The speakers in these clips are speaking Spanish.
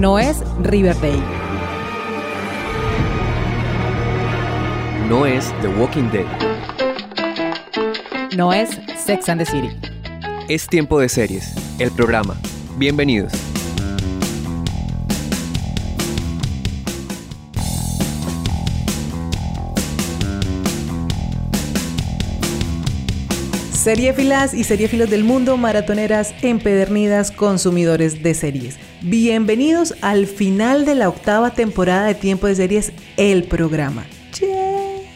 No es Riverdale. No es The Walking Dead. No es Sex and the City. Es tiempo de series, el programa. Bienvenidos. Seriefilas y seriefilos del mundo, maratoneras empedernidas, consumidores de series. Bienvenidos al final de la octava temporada de Tiempo de Series, el programa. ¡Che!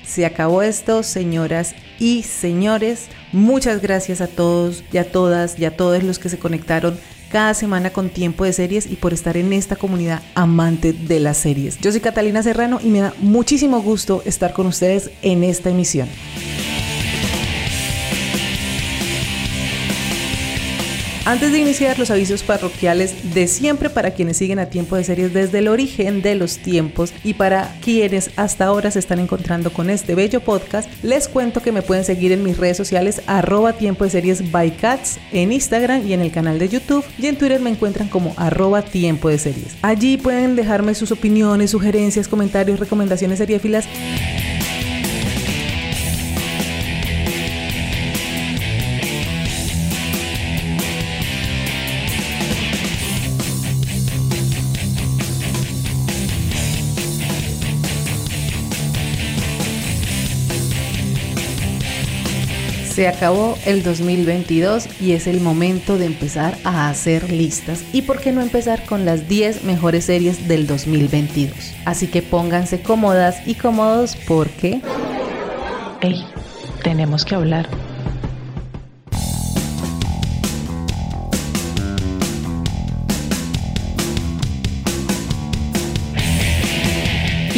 Se acabó esto, señoras y señores. Muchas gracias a todos y a todas y a todos los que se conectaron cada semana con Tiempo de Series y por estar en esta comunidad amante de las series. Yo soy Catalina Serrano y me da muchísimo gusto estar con ustedes en esta emisión. Antes de iniciar los avisos parroquiales de siempre para quienes siguen a tiempo de series desde el origen de los tiempos y para quienes hasta ahora se están encontrando con este bello podcast, les cuento que me pueden seguir en mis redes sociales arroba tiempo de series by cats en Instagram y en el canal de YouTube y en Twitter me encuentran como arroba tiempo de series. Allí pueden dejarme sus opiniones, sugerencias, comentarios, recomendaciones seriéfilas Se acabó el 2022 y es el momento de empezar a hacer listas. ¿Y por qué no empezar con las 10 mejores series del 2022? Así que pónganse cómodas y cómodos porque... Hey, tenemos que hablar.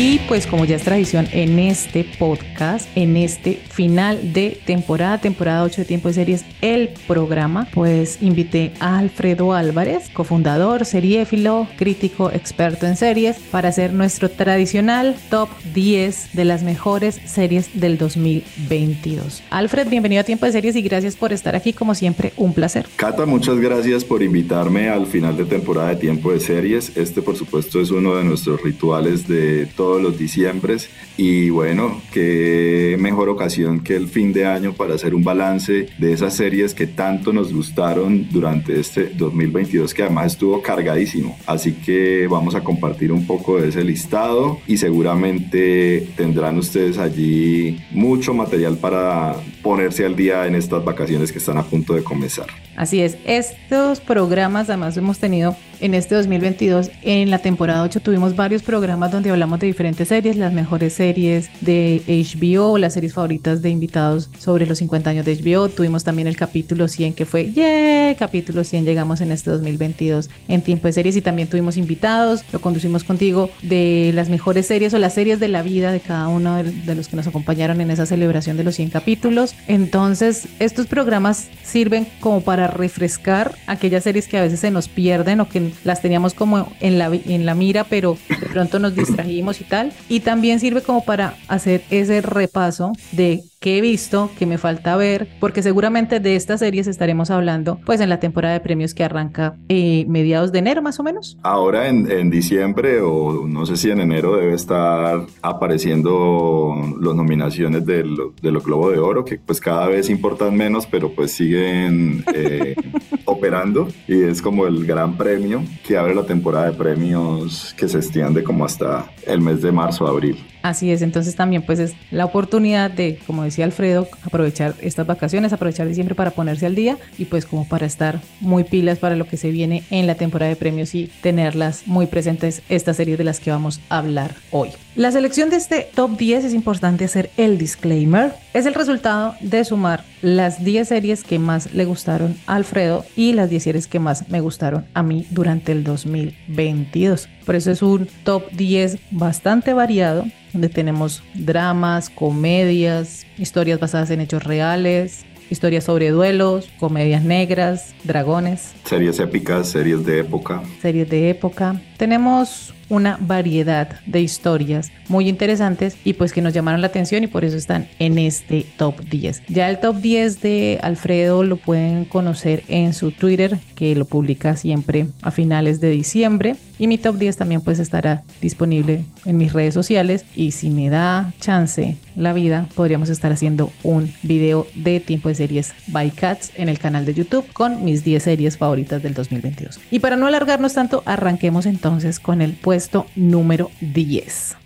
Y pues como ya es tradición en este podcast, en este final de temporada, temporada 8 de Tiempo de Series, el programa, pues invité a Alfredo Álvarez, cofundador, seriéfilo, crítico, experto en series, para hacer nuestro tradicional top 10 de las mejores series del 2022. Alfred, bienvenido a Tiempo de Series y gracias por estar aquí, como siempre, un placer. Cata, muchas gracias por invitarme al final de temporada de Tiempo de Series. Este, por supuesto, es uno de nuestros rituales de todo los diciembres y bueno, qué mejor ocasión que el fin de año para hacer un balance de esas series que tanto nos gustaron durante este 2022 que además estuvo cargadísimo. Así que vamos a compartir un poco de ese listado y seguramente tendrán ustedes allí mucho material para ponerse al día en estas vacaciones que están a punto de comenzar. Así es, estos programas además hemos tenido en este 2022, en la temporada 8 tuvimos varios programas donde hablamos de diferentes series, las mejores series de HBO, las series favoritas de invitados sobre los 50 años de HBO. Tuvimos también el capítulo 100 que fue, yeah, capítulo 100 llegamos en este 2022 en tiempo de series y también tuvimos invitados, lo conducimos contigo de las mejores series o las series de la vida de cada uno de los que nos acompañaron en esa celebración de los 100 capítulos. Entonces, estos programas sirven como para refrescar aquellas series que a veces se nos pierden o que las teníamos como en la, en la mira, pero de pronto nos distrajimos y también sirve como para hacer ese repaso de que he visto, que me falta ver, porque seguramente de estas series estaremos hablando pues en la temporada de premios que arranca eh, mediados de enero más o menos. Ahora en, en, diciembre o no sé si en enero debe estar apareciendo las nominaciones de los Globo de Oro, que pues cada vez importan menos, pero pues siguen eh, operando y es como el gran premio que abre la temporada de premios que se extiende como hasta el mes de marzo, abril. Así es, entonces también pues es la oportunidad de, como decía Alfredo, aprovechar estas vacaciones, aprovechar diciembre para ponerse al día y pues como para estar muy pilas para lo que se viene en la temporada de premios y tenerlas muy presentes estas series de las que vamos a hablar hoy. La selección de este top 10 es importante hacer el disclaimer. Es el resultado de sumar las 10 series que más le gustaron a Alfredo y las 10 series que más me gustaron a mí durante el 2022. Por eso es un top 10 bastante variado, donde tenemos dramas, comedias, historias basadas en hechos reales, historias sobre duelos, comedias negras, dragones. Series épicas, series de época. Series de época. Tenemos una variedad de historias muy interesantes y pues que nos llamaron la atención y por eso están en este top 10. Ya el top 10 de Alfredo lo pueden conocer en su Twitter que lo publica siempre a finales de diciembre y mi top 10 también pues estará disponible en mis redes sociales y si me da chance la vida podríamos estar haciendo un video de tiempo de series by Cats en el canal de YouTube con mis 10 series favoritas del 2022. Y para no alargarnos tanto, arranquemos entonces con el pues número 10.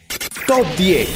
Top 10.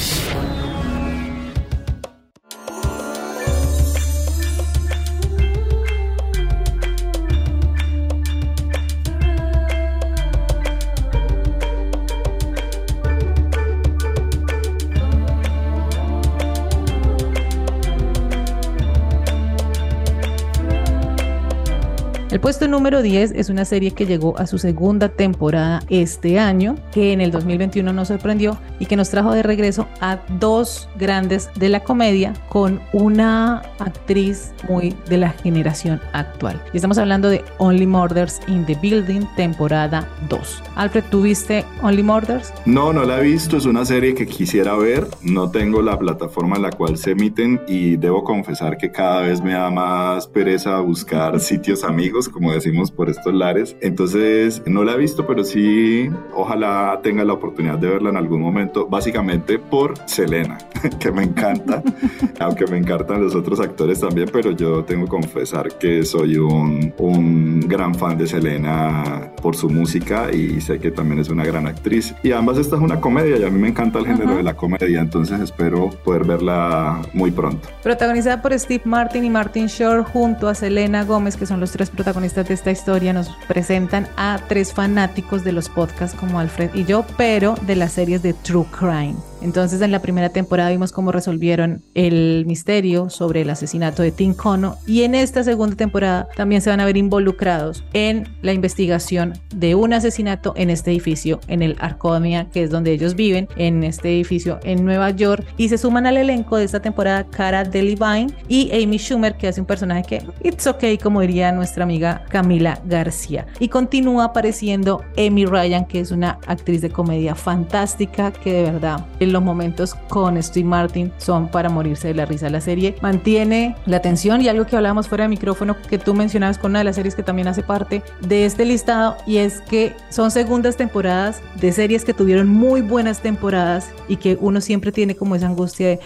El puesto número 10 es una serie que llegó a su segunda temporada este año, que en el 2021 nos sorprendió y que nos trajo de regreso a dos grandes de la comedia con una actriz muy de la generación actual. Y estamos hablando de Only Murders in the Building, temporada 2. Alfred, ¿tuviste Only Murders? No, no la he visto, es una serie que quisiera ver, no tengo la plataforma en la cual se emiten y debo confesar que cada vez me da más pereza buscar sitios amigos como decimos por estos lares. Entonces, no la he visto, pero sí, ojalá tenga la oportunidad de verla en algún momento, básicamente por Selena, que me encanta, aunque me encantan los otros actores también, pero yo tengo que confesar que soy un, un gran fan de Selena por su música y sé que también es una gran actriz. Y además esta es una comedia y a mí me encanta el género de la comedia, entonces espero poder verla muy pronto. Protagonizada por Steve Martin y Martin Shore junto a Selena Gómez, que son los tres protagonistas protagonistas de esta historia nos presentan a tres fanáticos de los podcasts como Alfred y yo, pero de las series de True Crime. Entonces en la primera temporada vimos cómo resolvieron el misterio sobre el asesinato de Tim Cono y en esta segunda temporada también se van a ver involucrados en la investigación de un asesinato en este edificio, en el Arconia, que es donde ellos viven, en este edificio en Nueva York y se suman al elenco de esta temporada Cara Delevingne y Amy Schumer, que hace un personaje que it's okay, como diría nuestra amiga Camila García. Y continúa apareciendo Amy Ryan, que es una actriz de comedia fantástica que de verdad los momentos con Steve Martin son para morirse de la risa. La serie mantiene la atención y algo que hablábamos fuera de micrófono que tú mencionabas con una de las series que también hace parte de este listado y es que son segundas temporadas de series que tuvieron muy buenas temporadas y que uno siempre tiene como esa angustia de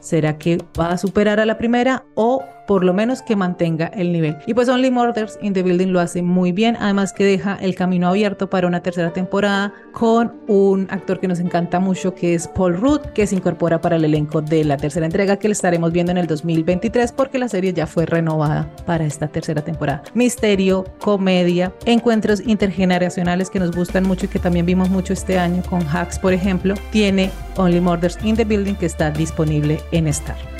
¿será que va a superar a la primera o por lo menos que mantenga el nivel. Y pues Only Murders in the Building lo hace muy bien, además que deja el camino abierto para una tercera temporada con un actor que nos encanta mucho que es Paul Rudd, que se incorpora para el elenco de la tercera entrega que le estaremos viendo en el 2023 porque la serie ya fue renovada para esta tercera temporada. Misterio, comedia, encuentros intergeneracionales que nos gustan mucho y que también vimos mucho este año con Hacks, por ejemplo, tiene Only Murders in the Building que está disponible en Star.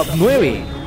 Top 9.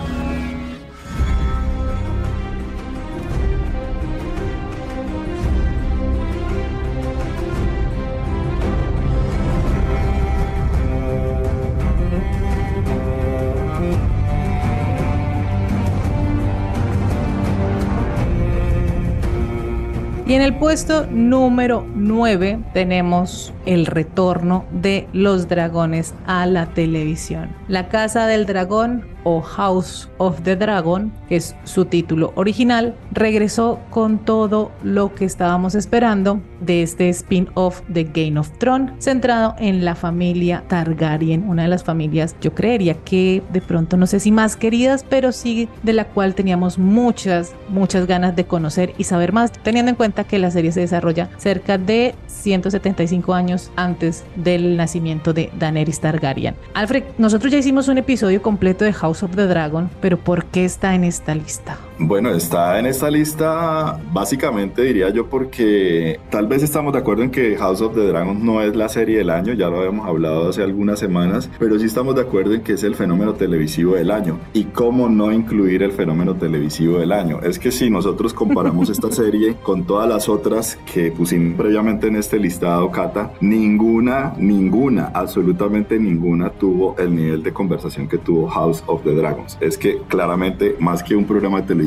Y en el puesto número 9 tenemos el retorno de los dragones a la televisión. La Casa del Dragón o House of the Dragon, que es su título original, regresó con todo lo que estábamos esperando de este spin-off de Game of Thrones, centrado en la familia Targaryen, una de las familias, yo creería que de pronto no sé si más queridas, pero sí de la cual teníamos muchas, muchas ganas de conocer y saber más, teniendo en cuenta que la serie se desarrolla cerca de 175 años antes del nacimiento de Daenerys Targaryen. Alfred, nosotros ya hicimos un episodio completo de House of the Dragon, pero ¿por qué está en esta lista? Bueno, está en esta lista básicamente diría yo porque tal vez estamos de acuerdo en que House of the Dragon no es la serie del año, ya lo habíamos hablado hace algunas semanas, pero sí estamos de acuerdo en que es el fenómeno televisivo del año. ¿Y cómo no incluir el fenómeno televisivo del año? Es que si nosotros comparamos esta serie con todas las otras que pusimos previamente en este listado, Cata, ninguna, ninguna, absolutamente ninguna tuvo el nivel de conversación que tuvo House of the Dragons. Es que claramente, más que un programa de televisión,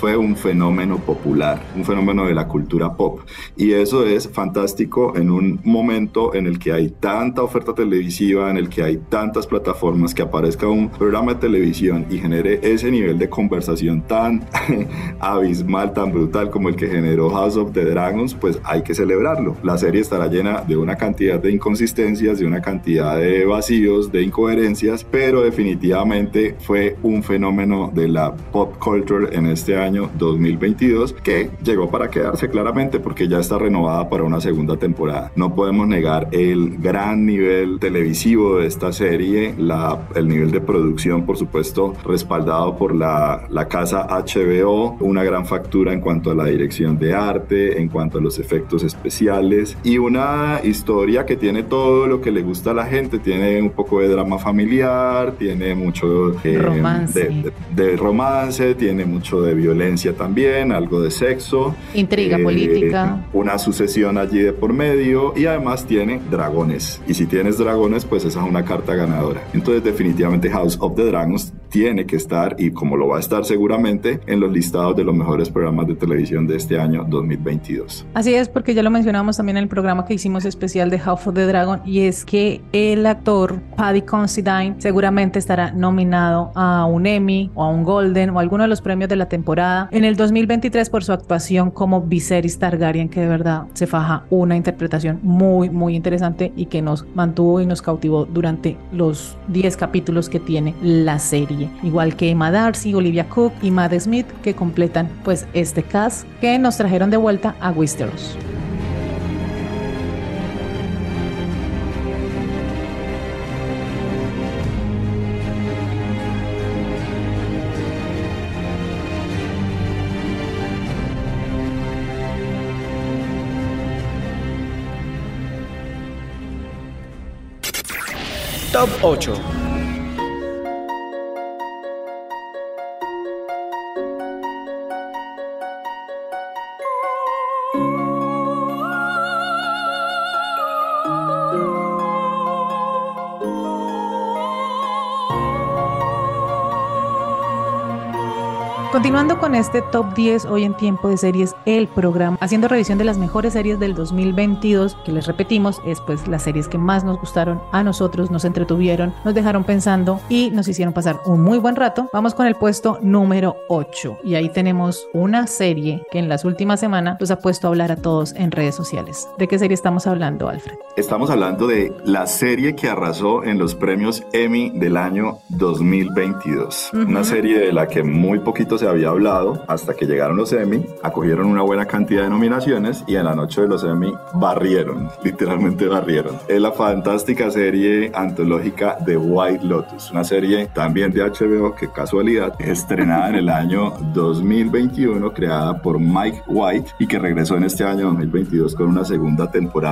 fue un fenómeno popular, un fenómeno de la cultura pop. Y eso es fantástico en un momento en el que hay tanta oferta televisiva, en el que hay tantas plataformas, que aparezca un programa de televisión y genere ese nivel de conversación tan abismal, tan brutal como el que generó House of the Dragons, pues hay que celebrarlo. La serie estará llena de una cantidad de inconsistencias, de una cantidad de vacíos, de incoherencias, pero definitivamente fue un fenómeno de la pop culture en este año 2022 que llegó para quedarse claramente porque ya está renovada para una segunda temporada. No podemos negar el gran nivel televisivo de esta serie, la, el nivel de producción, por supuesto, respaldado por la, la casa HBO, una gran factura en cuanto a la dirección de arte, en cuanto a los efectos especiales y una historia que tiene todo lo que le gusta a la gente. Tiene un poco de drama familiar, tiene mucho eh, romance. De, romance, tiene mucho de violencia también, algo de sexo. Intriga eh, política. Una sucesión allí de por medio y además tiene dragones. Y si tienes dragones, pues esa es una carta ganadora. Entonces definitivamente House of the Dragons tiene que estar y como lo va a estar seguramente en los listados de los mejores programas de televisión de este año 2022. Así es, porque ya lo mencionamos también en el programa que hicimos especial de House of the Dragon y es que el actor Paddy Considine seguramente estará nominado a un Emmy o a un Golden o a alguno de los premios de la temporada en el 2023 por su actuación como Viserys Targaryen que de verdad se faja una interpretación muy muy interesante y que nos mantuvo y nos cautivó durante los 10 capítulos que tiene la serie igual que Emma Darcy, Olivia Cook y Matt Smith que completan pues este cast que nos trajeron de vuelta a Westeros. 8 Continuando con este top 10 hoy en tiempo de series, el programa, haciendo revisión de las mejores series del 2022, que les repetimos, es pues las series que más nos gustaron a nosotros, nos entretuvieron, nos dejaron pensando y nos hicieron pasar un muy buen rato. Vamos con el puesto número 8 y ahí tenemos una serie que en las últimas semanas nos ha puesto a hablar a todos en redes sociales. ¿De qué serie estamos hablando, Alfred? Estamos hablando de la serie que arrasó en los premios Emmy del año 2022. Una serie de la que muy poquito se había hablado hasta que llegaron los Emmy, acogieron una buena cantidad de nominaciones y en la noche de los Emmy barrieron, literalmente barrieron. Es la fantástica serie antológica de White Lotus, una serie también de HBO, que casualidad, estrenada en el año 2021, creada por Mike White y que regresó en este año 2022 con una segunda temporada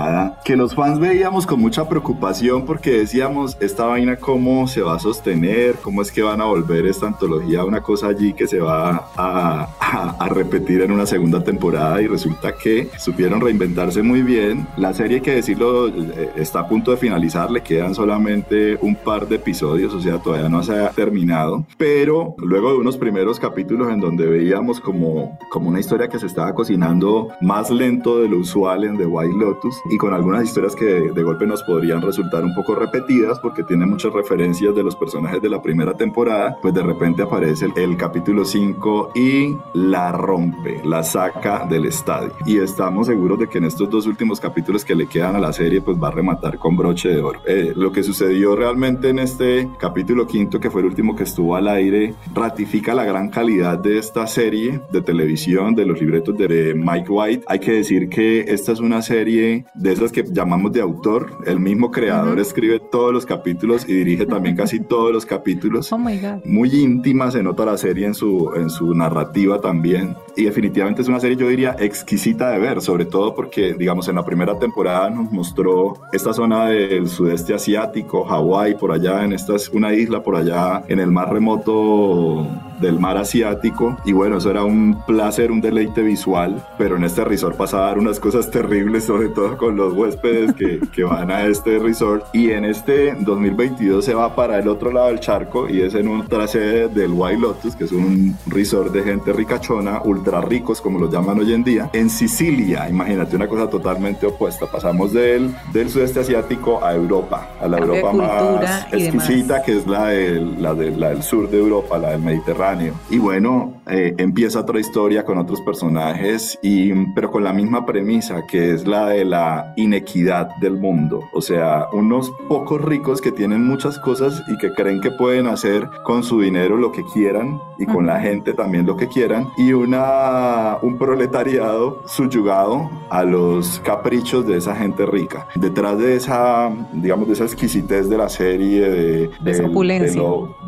que los fans veíamos con mucha preocupación porque decíamos, esta vaina cómo se va a sostener, cómo es que van a volver esta antología, una cosa allí que se va a, repetir en una segunda temporada y resulta que supieron reinventarse muy bien. La serie, que decirlo, eh, está a punto de finalizar, le quedan solamente un par de episodios, o sea, todavía no se ha terminado, pero luego de unos primeros capítulos en donde veíamos como, como una historia que se estaba cocinando más lento de lo usual en The White Lotus y con algunas historias que de, golpe nos podrían resultar un poco repetidas porque tiene muchas referencias de los personajes de la primera temporada, pues de repente aparece el, el capítulo 5 y la rompe, la saca del estadio. Y estamos seguros de que en estos dos últimos capítulos que le quedan a la serie, pues va a rematar con broche de oro. Eh, lo que sucedió realmente en este capítulo quinto, que fue el último que estuvo al aire, ratifica la gran calidad de esta serie de televisión, de los libretos de Mike White. Hay que decir que esta es una serie de esas que llamamos de autor. El mismo creador escribe todos los capítulos y dirige también casi todos los capítulos. Oh my God. Muy íntima se nota la serie en su, en su narrativa también. Y definitivamente es una serie, yo diría, exquisita de ver, sobre todo porque, digamos, en la primera temporada nos mostró esta zona del sudeste asiático, Hawái, por allá, en esta es una isla por allá, en el mar remoto del mar asiático. Y bueno, eso era un placer, un deleite visual, pero en este resort pasaban unas cosas terribles, sobre todo con los huéspedes que, que van a este resort. Y en este 2022 se va para el otro lado del charco y es en otra sede del White Lotus, que es un resort de gente ricachona, ultra ricos como lo llaman hoy en día, en Sicilia. Imagínate una cosa totalmente opuesta. Pasamos del, del sudeste asiático a Europa, a la Europa más exquisita, que es la, la, de, la del sur de Europa, la del Mediterráneo. Y bueno, eh, empieza otra historia con otros personajes, y, pero con la misma premisa, que es la de la inequidad del mundo. O sea, unos pocos ricos que tienen muchas cosas y que creen que pueden hacer con su dinero lo que quieran y con la gente también lo que quieran, y una, un proletariado subyugado a los caprichos de esa gente rica. Detrás de esa, digamos, de esa exquisitez de la serie, de, de,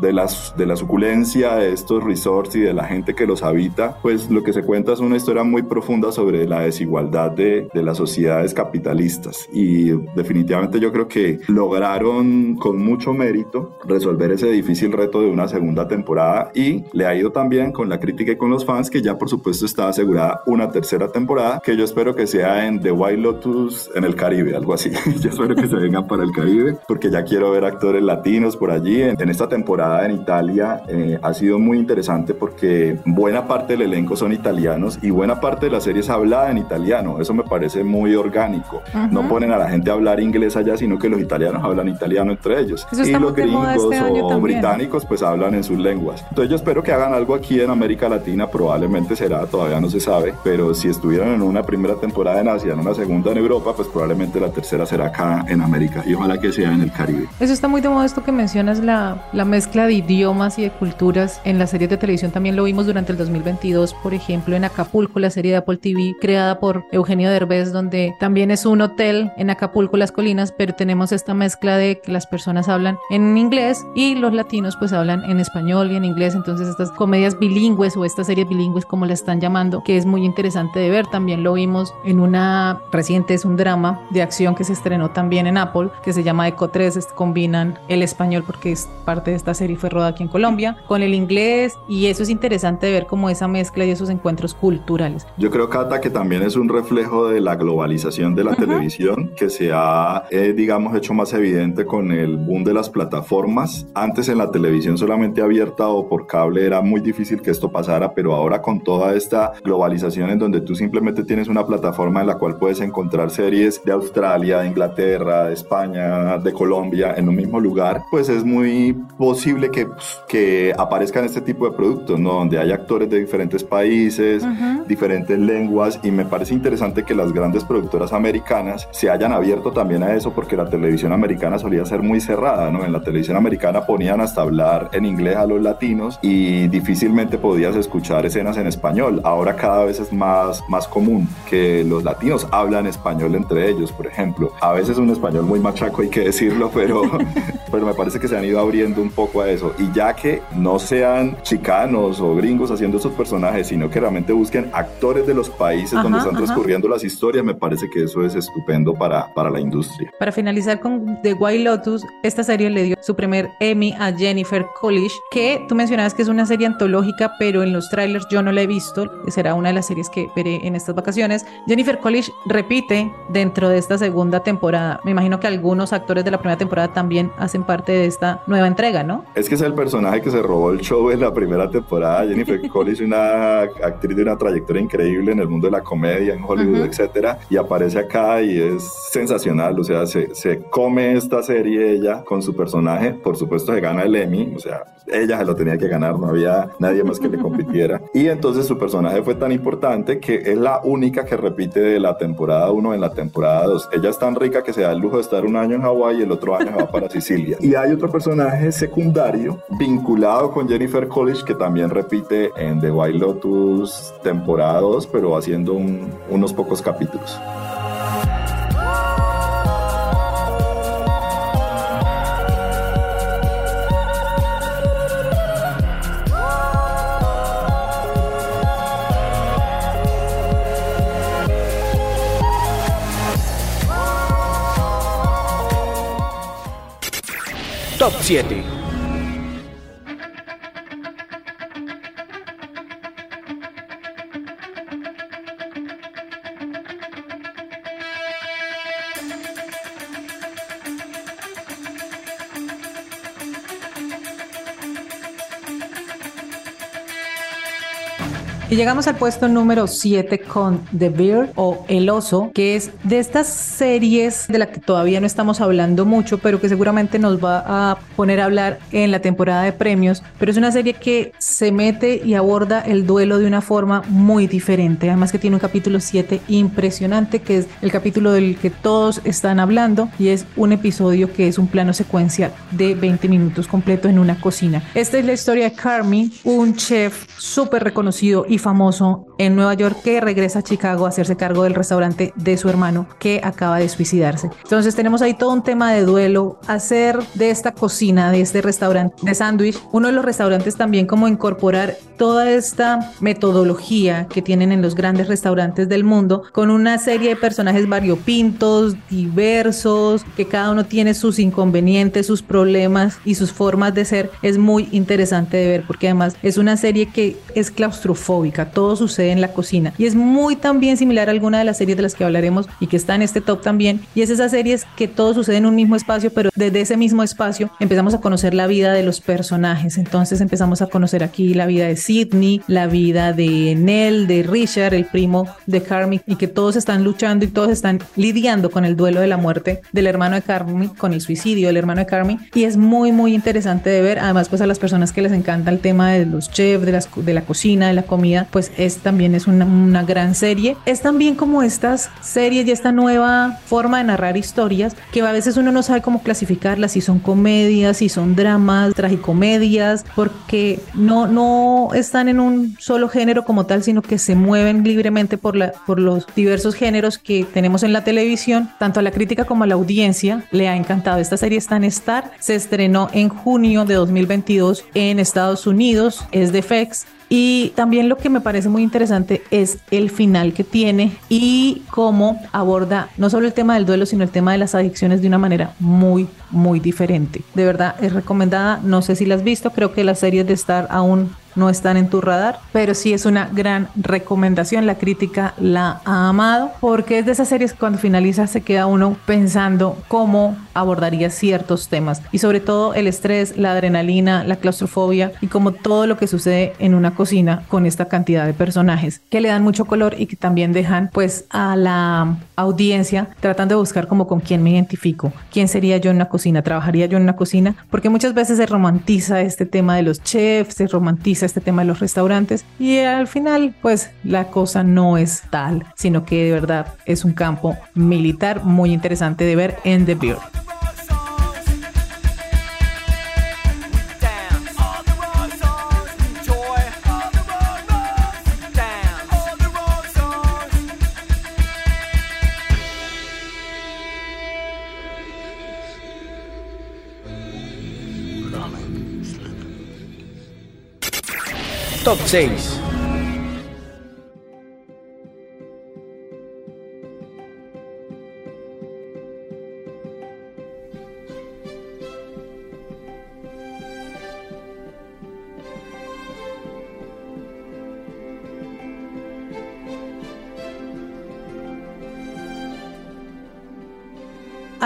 de, las, de la suculencia de estos resorts y de la gente que los habita, pues lo que se cuenta es una historia muy profunda sobre la desigualdad de, de las sociedades capitalistas. Y definitivamente yo creo que lograron con mucho mérito resolver ese difícil reto de una segunda temporada y le ha ido también con la crítica y con los fans que ya por supuesto está asegurada una tercera temporada que yo espero que sea en The White Lotus en el Caribe, algo así. yo espero que se vengan para el Caribe porque ya quiero ver actores latinos por allí. En, en esta temporada en Italia eh, ha sido muy interesante porque buena parte del elenco son italianos y buena parte de la serie es hablada en italiano. Eso me parece muy orgánico. No ponen a la gente a hablar inglés allá, sino que los italianos hablan italiano entre ellos. y los gringos este o británicos pues hablan en sus lenguas. Entonces yo espero que hagan algo aquí en América Latina, probablemente será, todavía no se sabe, pero si estuvieran en una primera temporada en Asia, en una segunda en Europa, pues probablemente la tercera será acá en América y ojalá que sea en el Caribe. Eso está muy de moda esto que mencionas, la, la mezcla de idiomas y de culturas en las series de televisión también lo vimos durante el 2022, por ejemplo, en Acapulco, la serie de Apple TV creada por Eugenio Derbez, donde también es un hotel en Acapulco, las colinas, pero tenemos esta mezcla de que las personas hablan en inglés y los latinos pues hablan en español y en inglés, entonces estas comedias bilingües o estas series bilingües como la están llamando, que es muy interesante de ver, también lo vimos en una reciente, es un drama de acción que se estrenó también en Apple, que se llama Eco 3, combinan el español porque es parte de esta serie fue rodada aquí en Colombia, con el inglés y eso es interesante ver como esa mezcla y esos encuentros culturales. Yo creo, Cata, que también es un reflejo de la globalización de la televisión que se ha, eh, digamos, hecho más evidente con el boom de las plataformas. Antes en la televisión solamente abierta o por cable era muy difícil que esto pasara, pero ahora con toda esta globalización en donde tú simplemente tienes una plataforma en la cual puedes encontrar series de Australia, de Inglaterra, de España, de Colombia en un mismo lugar, pues es muy posible que, que aparezcan este tipo de productos, ¿no? Donde hay actores de diferentes países, diferentes lenguas, y me parece interesante que las grandes productoras americanas se hayan abierto también a eso, porque la televisión americana solía ser muy cerrada, ¿no? En la televisión americana ponían hasta hablar en inglés a los latinos y difícilmente podías escuchar escenas en español. Ahora cada vez es más, más común que los latinos hablan español entre ellos, por ejemplo. A veces un español muy machaco, hay que decirlo, pero, pero me parece que se han ido abriendo un poco a eso. Y ya que no sean chicanos o gringos haciendo esos personajes, sino que realmente busquen actores de los países donde están transcurriendo las historias, me parece que eso es estupendo para, para la industria. Para finalizar con The White Lotus, esta serie le dio su primer Emmy a Jennifer Coolidge, que tú mencionabas que es una serie antológica, pero en los trailers yo no la he visto, será una de las series que veré en estas vacaciones. Jennifer Coolidge repite dentro de esta segunda temporada. Me imagino que algunos actores de la primera temporada también hacen parte de esta nueva entrega, ¿no? Es que es el personaje que se robó el show en la primera temporada. Jennifer Coolidge, una actriz de una trayectoria increíble en el mundo de la comedia, en Hollywood, etcétera, y aparece acá y es sensacional. O sea, se, se come esta serie ella con su personaje. Por supuesto, se gana el Emmy. O sea, ella se lo tenía que ganar, no había nadie más que le compitiera. Y entonces su personaje fue tan importante que es la única que repite de la temporada 1 en la temporada 2. Ella es tan rica que se da el lujo de estar un año en Hawái y el otro año va para Sicilia. Y hay otro personaje secundario vinculado con Jennifer College, que también repite en The White Lotus pero haciendo unos pocos capítulos. Top llegamos al puesto número 7 con The Bear o El Oso, que es de estas series de la que todavía no estamos hablando mucho, pero que seguramente nos va a poner a hablar en la temporada de premios. Pero es una serie que se mete y aborda el duelo de una forma muy diferente. Además que tiene un capítulo 7 impresionante, que es el capítulo del que todos están hablando y es un episodio que es un plano secuencial de 20 minutos completo en una cocina. Esta es la historia de Carmi, un chef súper reconocido y famoso en Nueva York que regresa a Chicago a hacerse cargo del restaurante de su hermano que acaba de suicidarse. Entonces tenemos ahí todo un tema de duelo, hacer de esta cocina, de este restaurante de sándwich, uno de los restaurantes también como incorporar toda esta metodología que tienen en los grandes restaurantes del mundo con una serie de personajes variopintos, diversos, que cada uno tiene sus inconvenientes, sus problemas y sus formas de ser. Es muy interesante de ver porque además es una serie que es claustrofóbica, todo sucede en la cocina. Y es muy también similar a alguna de las series de las que hablaremos y que está en este top también. Y es esas series que todo sucede en un mismo espacio pero desde ese mismo espacio empezamos a conocer la vida de los personajes. Entonces empezamos a conocer aquí la vida de Sidney la vida de Nell de Richard el primo de Carmi y que todos están luchando y todos están lidiando con el duelo de la muerte del hermano de Carmi con el suicidio del hermano de Carmi. Y es muy muy interesante de ver además pues a las personas que les encanta el tema de los chefs de, las, de la cocina de la comida pues es también es una, una gran serie. Es también como estas series y esta nueva forma de narrar historias que a veces uno no sabe cómo clasificarlas, si son comedias, si son dramas, tragicomedias, porque no, no están en un solo género como tal, sino que se mueven libremente por, la, por los diversos géneros que tenemos en la televisión. Tanto a la crítica como a la audiencia le ha encantado. Esta serie está en Star, se estrenó en junio de 2022 en Estados Unidos, es de FX y también lo que me parece muy interesante es el final que tiene y cómo aborda no solo el tema del duelo, sino el tema de las adicciones de una manera muy, muy diferente. De verdad, es recomendada. No sé si la has visto, creo que las series de Star aún no están en tu radar, pero sí es una gran recomendación. La crítica la ha amado porque es de esas series cuando finaliza se queda uno pensando cómo abordaría ciertos temas. Y sobre todo el estrés, la adrenalina, la claustrofobia y como todo lo que sucede en una cocina con esta cantidad de personajes que le dan mucho color y que también dejan pues a la audiencia tratando de buscar como con quién me identifico, quién sería yo en una cocina, trabajaría yo en una cocina, porque muchas veces se romantiza este tema de los chefs, se romantiza este tema de los restaurantes y al final pues la cosa no es tal, sino que de verdad es un campo militar muy interesante de ver en The Beard. Top 6.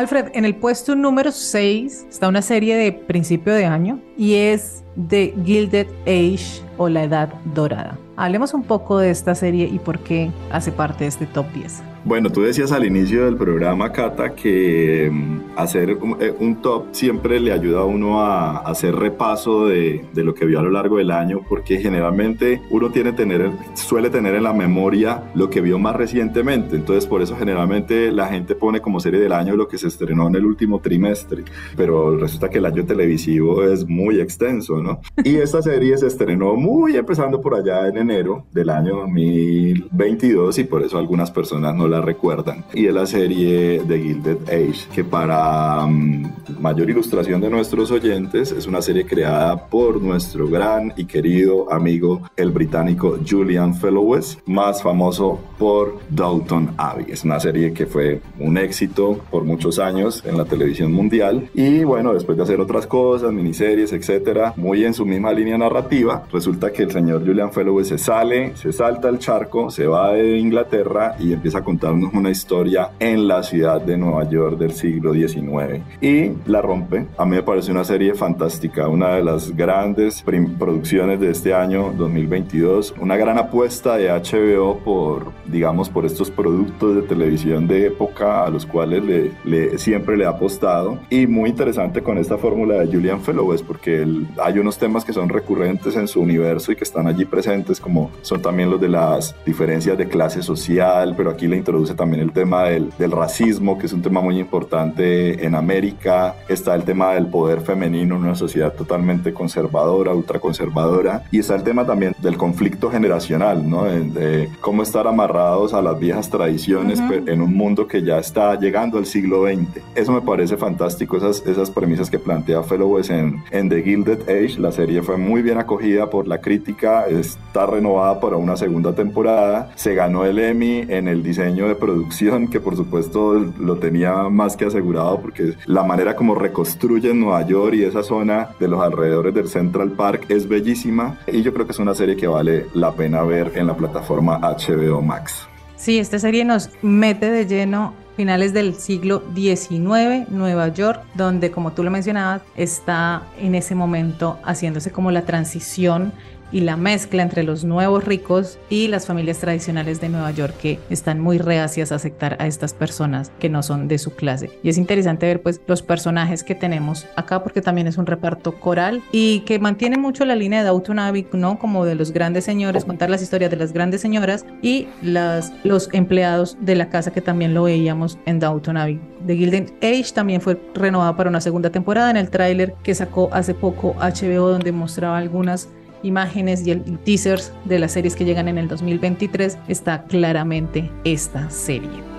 Alfred, en el puesto número 6 está una serie de principio de año y es The Gilded Age o La Edad Dorada. Hablemos un poco de esta serie y por qué hace parte de este top 10. Bueno, tú decías al inicio del programa, Cata, que mm, hacer eh, un, top siempre le ayuda a uno a, hacer repaso de, de, lo que vio a lo largo del año, porque generalmente uno tiene tener, suele tener en la memoria lo que vio más recientemente. Entonces, por eso generalmente la gente pone como serie del año lo que se estrenó en el último trimestre. Pero resulta que el año televisivo es muy extenso, ¿no? Y esta serie se estrenó muy empezando por allá en enero del año 2022 y por eso algunas personas no la recuerdan. Y es la serie de Gilded Age, que para mm, mayor ilustración de nuestros oyentes es una serie creada por nuestro gran y querido amigo el británico Julian Fellowes, más famoso por Downton Abbey. Es una serie que fue un éxito por muchos años en la televisión mundial y bueno, después de hacer otras cosas, miniseries, etcétera, muy en su misma línea narrativa, resulta que el señor Julian Fellowes se sale, se salta el charco, se va de Inglaterra y empieza a contarnos una historia en la ciudad de Nueva York del siglo XIX y la rompe. A mí me parece una serie fantástica, una de las grandes producciones de este año 2022, una gran apuesta de HBO por, digamos, por estos productos de televisión de época a los cuales le, siempre le ha apostado. Y muy interesante con esta fórmula de Julian Fellowes porque hay unos temas que son recurrentes en su universo y que están allí presentes como son también los de las diferencias de clase social, pero aquí le introduce también el tema del, del racismo, que es un tema muy importante en América, está el tema del poder femenino en una sociedad totalmente conservadora, ultraconservadora, y está el tema también del conflicto generacional, ¿no? De, cómo estar amarrados a las viejas tradiciones en un mundo que ya está llegando al siglo XX. Eso me parece fantástico, esas, esas premisas que plantea Fellowes en, en The Gilded Age. La serie fue muy bien acogida por la crítica, está renovada para una segunda temporada, se ganó el Emmy en el diseño de producción, que por supuesto lo tenía más que asegurado porque la manera como reconstruyen Nueva York y esa zona de los alrededores del Central Park es bellísima y yo creo que es una serie que vale la pena ver en la plataforma HBO Max. Sí, esta serie nos mete de lleno finales del siglo XIX, Nueva York, donde como tú lo mencionabas, está en ese momento haciéndose como la transición y la mezcla entre los nuevos ricos y las familias tradicionales de Nueva York que están muy reacias a aceptar a estas personas que no son de su clase. Y es interesante ver pues los personajes que tenemos acá porque también es un reparto coral y que mantiene mucho la línea de Abbey, ¿no? Como de los grandes señores, contar las historias de las grandes señoras y las, los empleados de la casa que también lo veíamos en Downton Abbey. The Gilded Age también fue renovada para una segunda temporada en el tráiler que sacó hace poco HBO donde mostraba algunas imágenes y el teasers de las series que llegan en el 2023 está claramente esta serie.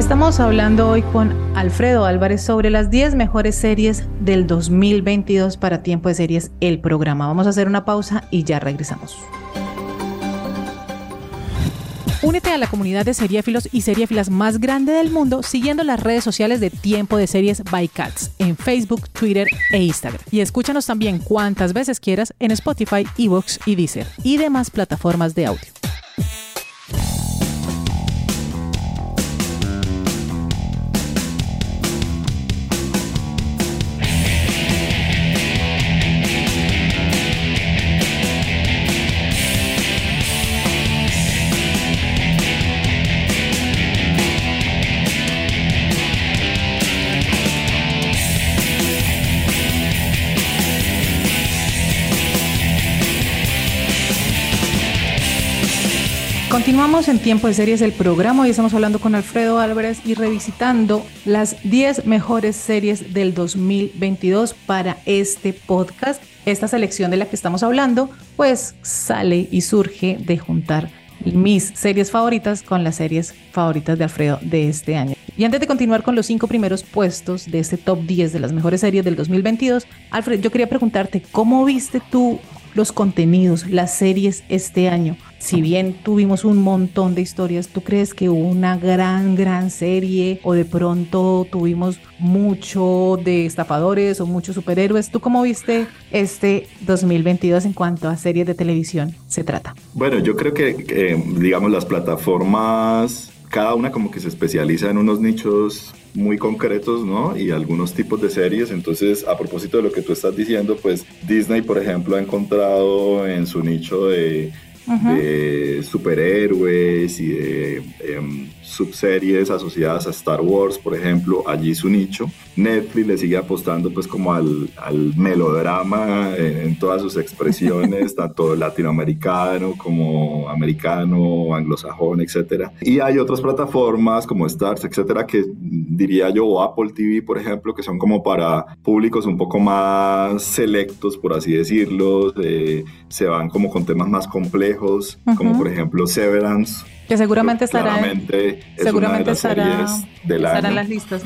Estamos hablando hoy con Alfredo Álvarez sobre las 10 mejores series del 2022 para Tiempo de Series, el programa. Vamos a hacer una pausa y ya regresamos. Únete a la comunidad de seriéfilos y seriéfilas más grande del mundo siguiendo las redes sociales de Tiempo de Series by Cats en Facebook, Twitter e Instagram. Y escúchanos también cuantas veces quieras en Spotify, Evox y Deezer y demás plataformas de audio. Continuamos en Tiempo de Series, el programa. Hoy estamos hablando con Alfredo Álvarez y revisitando las 10 mejores series del 2022 para este podcast. Esta selección de la que estamos hablando, pues sale y surge de juntar mis series favoritas con las series favoritas de Alfredo de este año. Y antes de continuar con los cinco primeros puestos de este top 10 de las mejores series del 2022, Alfredo, yo quería preguntarte, ¿cómo viste tú los contenidos, las series este año? si bien tuvimos un montón de historias, ¿tú crees que hubo una gran, gran serie o de pronto tuvimos mucho de estafadores o muchos superhéroes? ¿Tú cómo viste este 2022 en cuanto a series de televisión se trata? Bueno, yo creo que, digamos, las plataformas, cada una como que se especializa en unos nichos muy concretos, ¿no? Y algunos tipos de series. Entonces, a propósito de lo que tú estás diciendo, pues Disney, por ejemplo, ha encontrado en su nicho de de superhéroes y de em, subseries asociadas a Star Wars, por ejemplo, allí su nicho. Netflix le sigue apostando pues como al, al melodrama en, todas sus expresiones, tanto latinoamericano como americano, anglosajón, etcétera. Y hay otras plataformas como Stars, etcétera, que diría yo, o Apple TV, por ejemplo, que son como para públicos un poco más selectos, por así decirlo, se van como con temas más complejos, como por ejemplo Severance. Que seguramente estará, seguramente estará, en las listas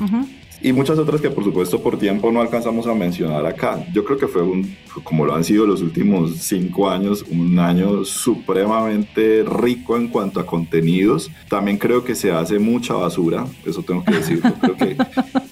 y muchas otras que por supuesto por tiempo no alcanzamos a mencionar acá. Yo creo que fue un, como lo han sido los últimos cinco años, un año supremamente rico en cuanto a contenidos. También creo que se hace mucha basura, eso tengo que decirlo. creo que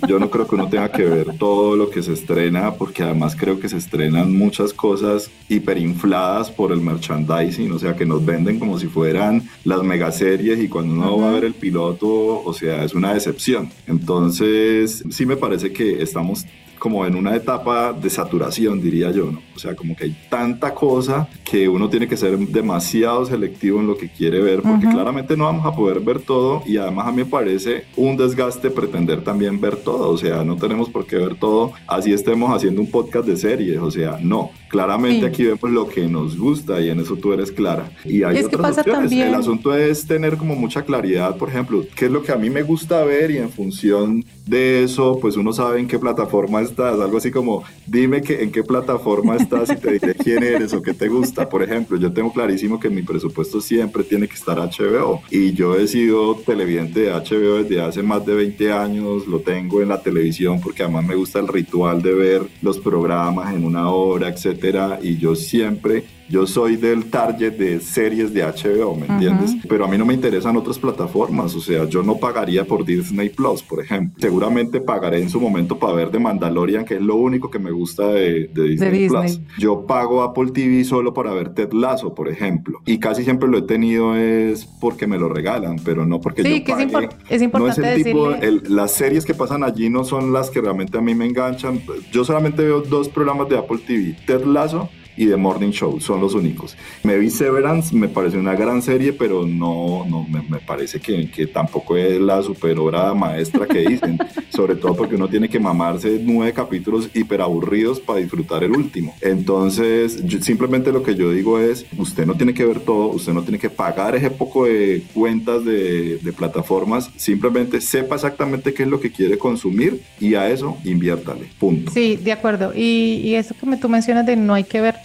yo no creo que uno tenga que ver todo lo que se estrena, porque además creo que se estrenan muchas cosas hiperinfladas por el merchandising, o sea, que nos venden como si fueran las megaseries y cuando uno va a ver el piloto, o sea, es una decepción. Entonces, sí me parece que estamos como en una etapa de saturación, diría yo, ¿no? O sea, como que hay tanta cosa que uno tiene que ser demasiado selectivo en lo que quiere ver, porque claramente no vamos a poder ver todo y además a mí me parece un desgaste pretender también ver todo, o sea, no tenemos por qué ver todo, así estemos haciendo un podcast de series, o sea, no, claramente aquí vemos lo que nos gusta y en eso tú eres clara. Y hay otras opciones. El asunto es tener como mucha claridad, por ejemplo, qué es lo que a mí me gusta ver y en función de eso, pues uno sabe en qué plataforma estás. Algo así como, dime que, en qué plataforma estás y te diré quién eres o qué te gusta. Por ejemplo, yo tengo clarísimo que mi presupuesto siempre tiene que estar HBO. Y yo he sido televidente de HBO desde hace más de 20 años. Lo tengo en la televisión porque además me gusta el ritual de ver los programas en una hora, etcétera. Y yo siempre yo soy del target de series de HBO, ¿me entiendes? Pero a mí no me interesan otras plataformas, o sea, yo no pagaría por Disney Plus, por ejemplo. Seguramente pagaré en su momento para ver The Mandalorian, que es lo único que me gusta de, Disney, Plus. Yo pago Apple TV solo para ver Ted Lasso, por ejemplo. Y casi siempre lo he tenido es porque me lo regalan, pero no porque yo pague. Sí, es, importante no es el tipo, las series que pasan allí no son las que realmente a mí me enganchan. Yo solamente veo dos programas de Apple TV, Ted Lasso y The Morning Show, son los únicos. Me vi Severance, me parece una gran serie, pero no, no me, me parece que, que, tampoco es la super obra maestra que dicen, sobre todo porque uno tiene que mamarse nueve capítulos hiper aburridos para disfrutar el último. Entonces, simplemente lo que yo digo es, usted no tiene que ver todo, usted no tiene que pagar ese poco de cuentas de, de plataformas, simplemente sepa exactamente qué es lo que quiere consumir y a eso inviértale, punto. Sí, de acuerdo. Y, y eso que me, tú mencionas de no hay que ver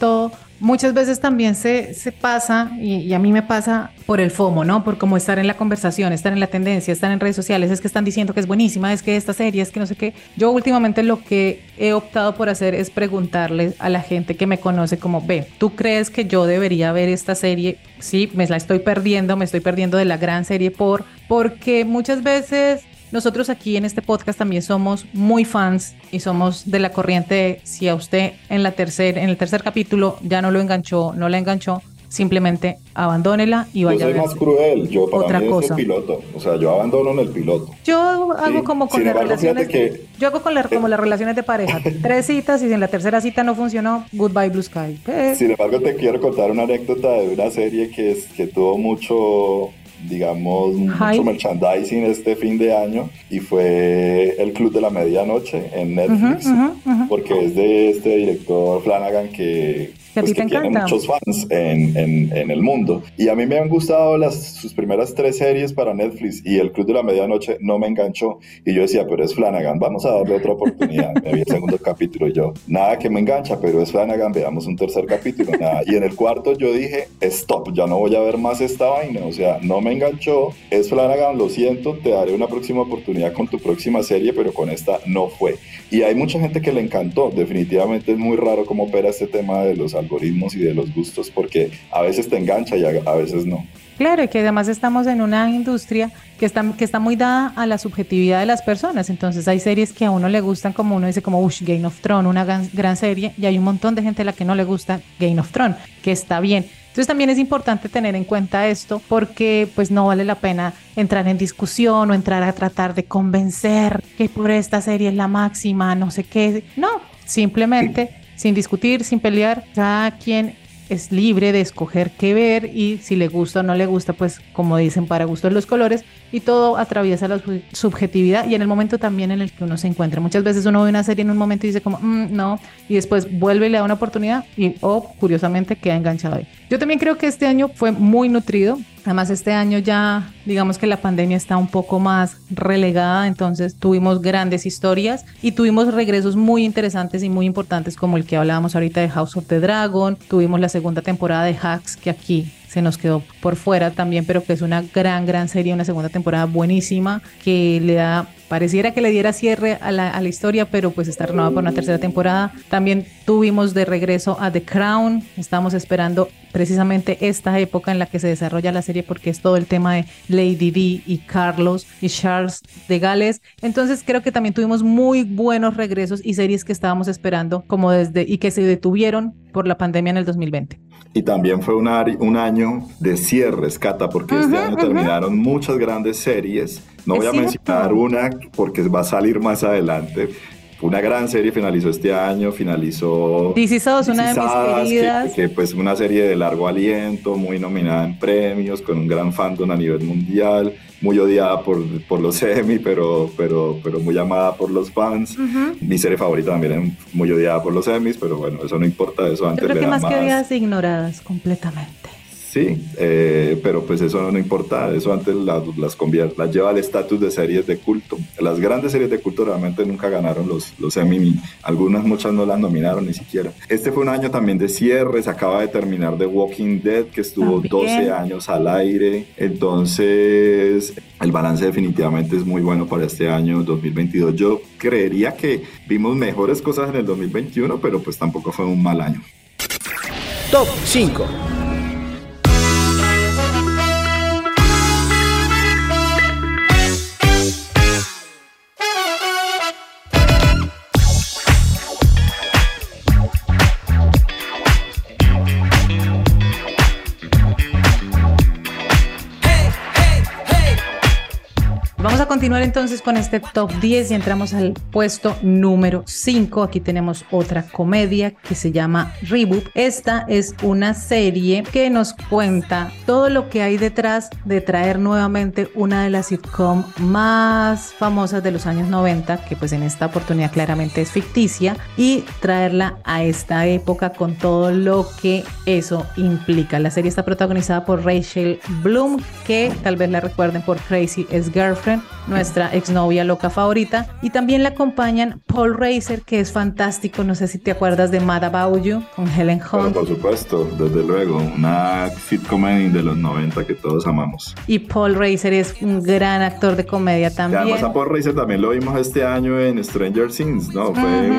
muchas veces también se, se pasa, y, a mí me pasa por el FOMO, ¿no? Por cómo estar en la conversación, estar en la tendencia, estar en redes sociales, es que están diciendo que es buenísima, es que esta serie, es que no sé qué. Yo últimamente lo que he optado por hacer es preguntarle a la gente que me conoce como, ve, ¿tú crees que yo debería ver esta serie? Sí, me la estoy perdiendo, me estoy perdiendo de la gran serie por, porque muchas veces nosotros aquí en este podcast también somos muy fans y somos de la corriente si a usted en la tercer, en el tercer capítulo ya no lo enganchó, no la enganchó, simplemente abandónela y vaya yo soy más cruel, yo para otra mí cosa. Es el piloto, o sea, yo abandono en el piloto. Yo hago como con las relaciones, yo hago con como las relaciones de pareja, tres citas y si en la tercera cita no funcionó, goodbye blue sky. Sin embargo, te quiero contar una anécdota de una serie que es que tuvo mucho digamos, mucho merchandising este fin de año y fue El Club de la Medianoche en Netflix, porque es de este director Flanagan que pues, que, tiene muchos fans en, en, en, el mundo. Y a mí me han gustado las, sus primeras tres series para Netflix y El Club de la Medianoche no me enganchó. Y yo decía, pero es Flanagan, vamos a darle otra oportunidad. me vi el segundo capítulo y yo, nada que me engancha, pero es Flanagan, veamos un tercer capítulo. Nada. Y en el cuarto yo dije, stop, ya no voy a ver más esta vaina. O sea, no me enganchó, es Flanagan, lo siento, te daré una próxima oportunidad con tu próxima serie, pero con esta no fue. Y hay mucha gente que le encantó. Definitivamente es muy raro cómo opera este tema de los algoritmos y de los gustos, porque a veces te engancha y a, veces no. Claro, y que además estamos en una industria que está, que está muy dada a la subjetividad de las personas. Entonces hay series que a uno le gustan, como uno dice, como Ush, Game of Thrones, una gran, gran, serie, y hay un montón de gente a la que no le gusta Game of Thrones, que está bien. Entonces también es importante tener en cuenta esto porque pues no vale la pena entrar en discusión o entrar a tratar de convencer que por esta serie es la máxima, no sé qué. No, simplemente sin discutir, sin pelear, cada quien es libre de escoger qué ver y si le gusta o no le gusta, pues como dicen, para gustos los colores y todo atraviesa la subjetividad y en el momento también en el que uno se encuentra. Muchas veces uno ve una serie en un momento y dice como, mm, no, y después vuelve y le da una oportunidad y, o curiosamente, queda enganchado ahí. Yo también creo que este año fue muy nutrido. Además, este año ya, digamos que la pandemia está un poco más relegada, entonces tuvimos grandes historias y tuvimos regresos muy interesantes y muy importantes como el que hablábamos ahorita de House of the Dragon, tuvimos la segunda temporada de Hacks que aquí se nos quedó por fuera también, pero que es una gran, gran serie, una segunda temporada buenísima que le da, pareciera que le diera cierre a la, a la historia, pero pues está renovada por una tercera temporada. También tuvimos de regreso a The Crown, estamos esperando precisamente esta época en la que se desarrolla la serie porque es todo el tema de Lady Di y Carlos y Charles de Gales. Entonces creo que también tuvimos muy buenos regresos y series que estábamos esperando como desde y que se detuvieron por la pandemia en el 2020. Y también fue un, un año de cierres, Cata, porque este año terminaron muchas grandes series. No voy a mencionar una porque va a salir más adelante, una gran serie finalizó este año, finalizó DC una de mis queridas. Que, pues una serie de largo aliento, muy nominada en premios, con un gran fandom a nivel mundial, muy odiada por, por los Emmy, pero, pero, pero muy amada por los fans. Mi serie favorita también es muy odiada por los Emmys, pero bueno, eso no importa, eso antes Yo creo que más, más que odiadas ignoradas completamente. Sí, eh, pero pues eso no importa, eso antes las, las, convierte, las lleva al estatus de series de culto. Las grandes series de culto realmente nunca ganaron los, los Emmy, algunas muchas no las nominaron ni siquiera. Este fue un año también de cierres, acaba de terminar The Walking Dead, que estuvo 12 años al aire, entonces el balance definitivamente es muy bueno para este año 2022. Yo creería que vimos mejores cosas en el 2021, pero pues tampoco fue un mal año. Top 5 continuar entonces con este top 10 y entramos al puesto número 5. Aquí tenemos otra comedia que se llama Reboot. Esta es una serie que nos cuenta todo lo que hay detrás de traer nuevamente una de las sitcom más famosas de los años 90, que pues en esta oportunidad claramente es ficticia, y traerla a esta época con todo lo que eso implica. La serie está protagonizada por Rachel Bloom, que tal vez la recuerden por Crazy ex Girlfriend nuestra exnovia loca favorita. Y también la acompañan Paul Racer, que es fantástico. No sé si te acuerdas de Mad About You con Helen Hunt. por supuesto, desde luego, una sitcom de los 90 que todos amamos. Y Paul Racer es un gran actor de comedia también. además a Paul Racer también lo vimos este año en Stranger Things, ¿no? Fue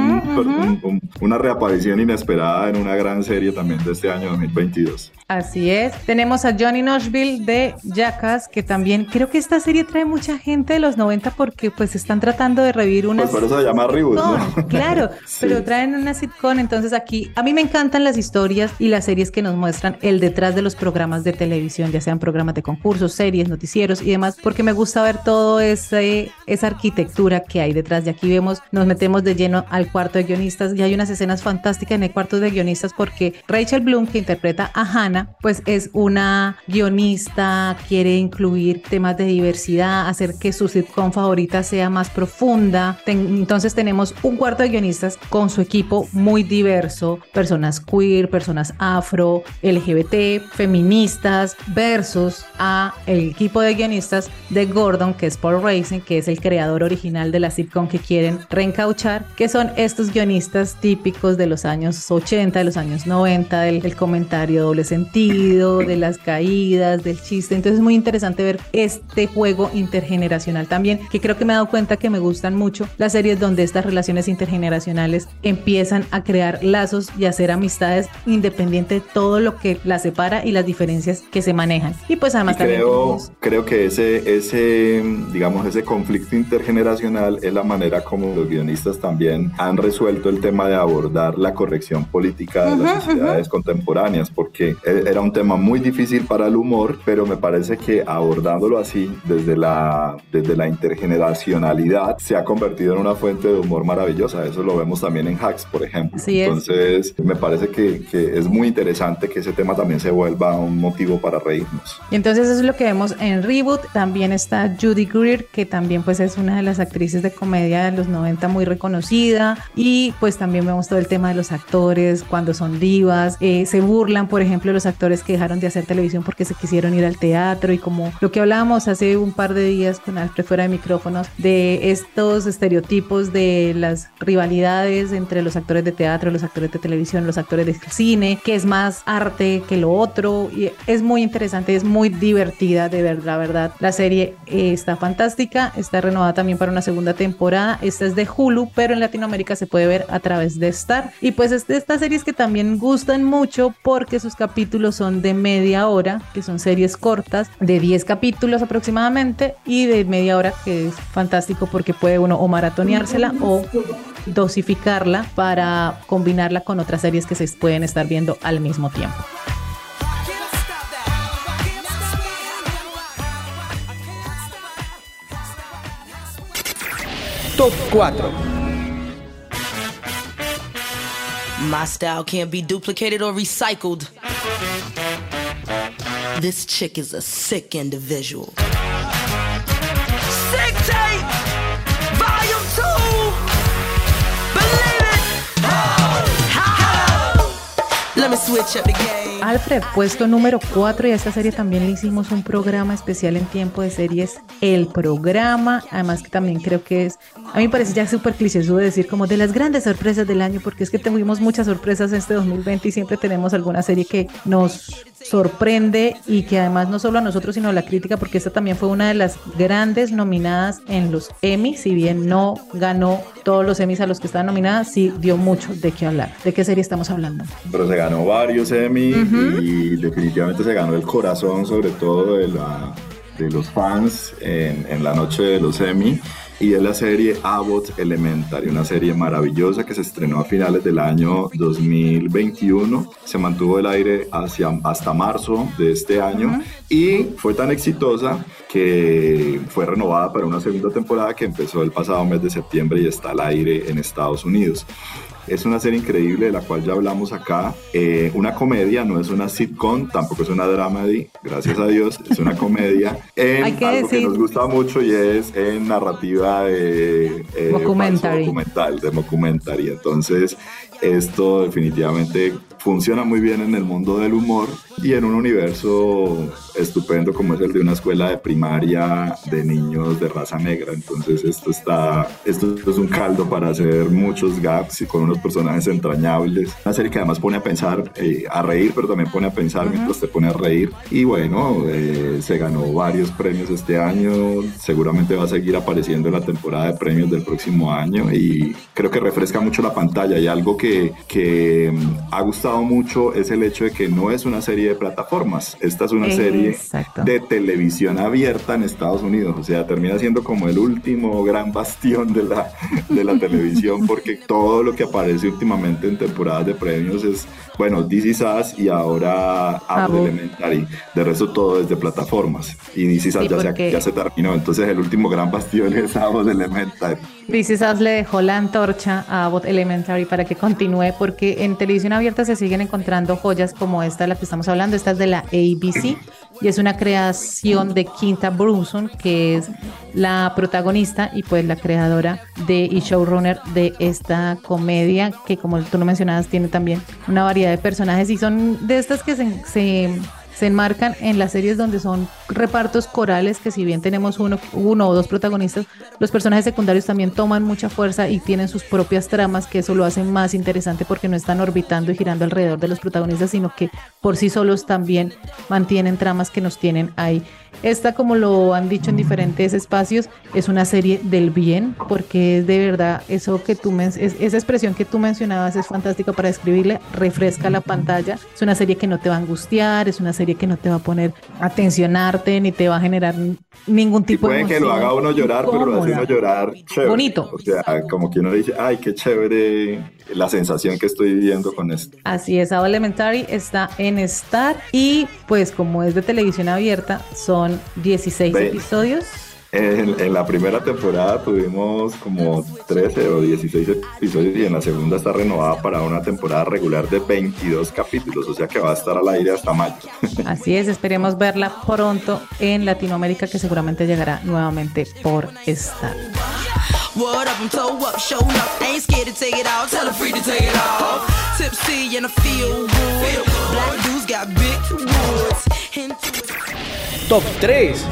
una reaparición inesperada en una gran serie también de este año 2022. Así es. Tenemos a Johnny Knoxville de Jackass, que también creo que esta serie trae mucha gente de los 90 porque pues están tratando de revivir una Pues por eso se llama reboot, ¿no? Claro, pero traen una sitcom, entonces aquí a mí me encantan las historias y las series que nos muestran el detrás de los programas de televisión, ya sean programas de concursos, series, noticieros y demás, porque me gusta ver todo ese esa arquitectura que hay detrás. Y aquí vemos, nos metemos de lleno al cuarto de guionistas y hay unas escenas fantásticas en el cuarto de guionistas porque Rachel Bloom que interpreta a Hannah pues es una guionista, quiere incluir temas de diversidad, hacer que su sitcom favorita sea más profunda. entonces tenemos un cuarto de guionistas con su equipo muy diverso, personas queer, personas afro, LGBT, feministas, versus a el equipo de guionistas de Gordon, que es Paul Racing, que es el creador original de la sitcom que quieren reencauchar, que son estos guionistas típicos de los años 80, de los años 90, del, del comentario doble sentido de las caídas, del chiste. Entonces es muy interesante ver este juego intergeneracional también, que creo que me he dado cuenta que me gustan mucho las series donde estas relaciones intergeneracionales empiezan a crear lazos y hacer amistades independiente de todo lo que las separa y las diferencias que se manejan. Y pues además también creo, creo que ese, ese, digamos, ese conflicto intergeneracional es la manera como los guionistas también han resuelto el tema de abordar la corrección política de las sociedades contemporáneas, porque era un tema muy difícil para el humor, pero me parece que abordándolo así, desde la la, desde la intergeneracionalidad se ha convertido en una fuente de humor maravillosa. Eso lo vemos también en Hacks, por ejemplo. Entonces, me parece que, que, es muy interesante que ese tema también se vuelva un motivo para reírnos. Y entonces eso es lo que vemos en Reboot. También está Judy Greer, que también pues es una de las actrices de comedia de los 90 muy reconocida. Y pues también vemos todo el tema de los actores, cuando son divas. Eh, se burlan, por ejemplo, los actores que dejaron de hacer televisión porque se quisieron ir al teatro y como lo que hablábamos hace un par de días con Alfred fuera de micrófonos, de estos estereotipos de las rivalidades entre los actores de teatro, los actores de televisión, los actores de cine, que es más arte que lo otro. Y es muy interesante, es muy divertida, de verdad, la verdad. La serie eh, está fantástica, está renovada también para una segunda temporada. Esta es de Hulu, pero en Latinoamérica se puede ver a través de Star. Y pues es de estas series que también gustan mucho porque sus capítulos son de media hora, que son series cortas, de 10 capítulos aproximadamente, y de media hora, que es fantástico porque puede uno o maratoneársela o dosificarla para combinarla con otras series que se pueden estar viendo al mismo tiempo. Top 4 My style can't be duplicated or recycled. This chick is a sick individual. Let me switch up the game. Alfred, puesto número 4 y a esta serie también le hicimos un programa especial en tiempo de series, el programa, además que también creo que es, a mí me parece ya súper cliché de decir como de las grandes sorpresas del año, porque es que tuvimos muchas sorpresas este 2020 y siempre tenemos alguna serie que nos sorprende y que además no solo a nosotros sino a la crítica porque esta también fue una de las grandes nominadas en los Emmy, si bien no ganó todos los Emmys a los que estaban nominadas, sí dio mucho de qué hablar. ¿De qué serie estamos hablando? Pero se ganó varios Emmy y definitivamente se ganó el corazón sobre todo de, la, de los fans en, en la noche de los Emmy y es la serie Abbott Elementary, una serie maravillosa que se estrenó a finales del año 2021, se mantuvo el aire hacia, hasta marzo de este año y fue tan exitosa que fue renovada para una segunda temporada que empezó el pasado mes de septiembre y está al aire en Estados Unidos. Es una serie increíble de la cual ya hablamos acá. Eh, una comedia, no es una sitcom, tampoco es una dramedy, gracias a Dios, es una comedia en algo que nos gusta mucho y es en narrativa de eh, documental, de documentary. Entonces, esto definitivamente funciona muy bien en el mundo del humor y en un universo estupendo como es el de una escuela de primaria de niños de raza negra. Entonces esto está, esto es un caldo para hacer muchos gaps y con unos personajes entrañables. Una serie que además pone a pensar, eh, a reír, pero también pone a pensar mientras te pone a reír. Y bueno, eh, se ganó varios premios este año, seguramente va a seguir apareciendo en la temporada de premios del próximo año y creo que refresca mucho la pantalla y algo que, que mm, ha gustado mucho es el hecho de que no es una serie de plataformas, esta es una serie de televisión abierta en Estados Unidos, o sea, termina siendo como el último gran bastión de la, de la televisión porque todo lo que aparece últimamente en temporadas de premios es, bueno, DC Sass y ahora Apple Elementary, de resto todo es de plataformas. Y DC Sass ya, se, ya se terminó, entonces el último gran bastión es Apple Elementary. DC Sass le dejó la antorcha a Abbott Elementary para que continúe porque en televisión abierta se siguen encontrando joyas como esta de la que estamos hablando. Esta es de la ABC y es una creación de Quinta Brunson, que es la protagonista y pues la creadora de y showrunner de esta comedia que como tú lo mencionabas tiene también una variedad de personajes y son de estas que se se enmarcan en las series donde son repartos corales, que si bien tenemos uno, uno o dos protagonistas, los personajes secundarios también toman mucha fuerza y tienen sus propias tramas, que eso lo hace más interesante porque no están orbitando y girando alrededor de los protagonistas, sino que por sí solos también mantienen tramas que nos tienen ahí esta, como lo han dicho en diferentes espacios, es una serie del bien, porque es de verdad eso que tú es, esa expresión que tú mencionabas es fantástica para describirle, refresca la pantalla. Es una serie que no te va a angustiar, es una serie que no te va a poner a tensionarte ni te va a generar ningún tipo de emoción. que lo haga uno llorar, pero lo hace uno llorar chévere. Bonito. O sea, como que uno dice, ay, qué chévere la sensación que estoy viviendo con esto. Así es, Elementary está en Star y pues como es de televisión abierta, son 16 episodios. En, la primera temporada tuvimos como 13 o 16 episodios y en la segunda está renovada para una temporada regular de 22 capítulos, o sea que va a estar al aire hasta mayo. Así es, esperemos verla pronto en Latinoamérica que seguramente llegará nuevamente por Star. Top 3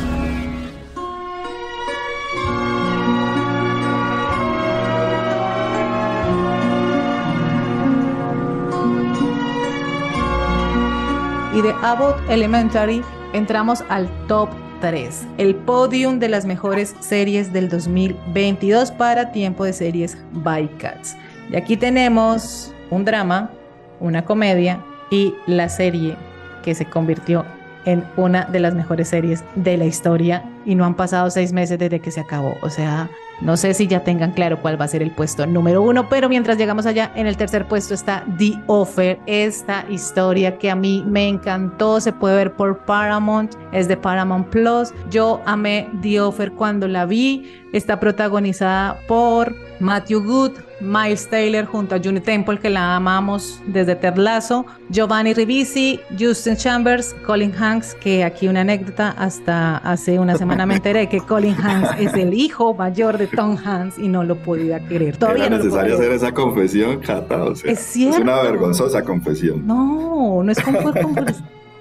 y de Abbott Elementary entramos al top 3, el podium de las mejores series del 2022 para tiempo de series by Cats. Y aquí tenemos un drama, una comedia y la serie que se convirtió en una de las mejores series de la historia y no han pasado seis meses desde que se acabó. O sea, no sé si ya tengan claro cuál va a ser el puesto número uno, pero mientras llegamos allá, en el tercer puesto está The Offer, esta historia que a mí me encantó, se puede ver por Paramount, es de Paramount Plus. Yo amé The Offer cuando la vi, está protagonizada por Matthew Good, Miles Taylor junto a Juni Temple, que la amamos desde Terlazo, Giovanni Ribisi, Justin Chambers, Colin Hanks, que aquí una anécdota, hasta hace una semana me enteré que Colin Hanks es el hijo mayor de Tom Hanks y no lo podía querer. Todavía Era necesario hacer esa confesión, Cata. es una vergonzosa confesión. No, no es como,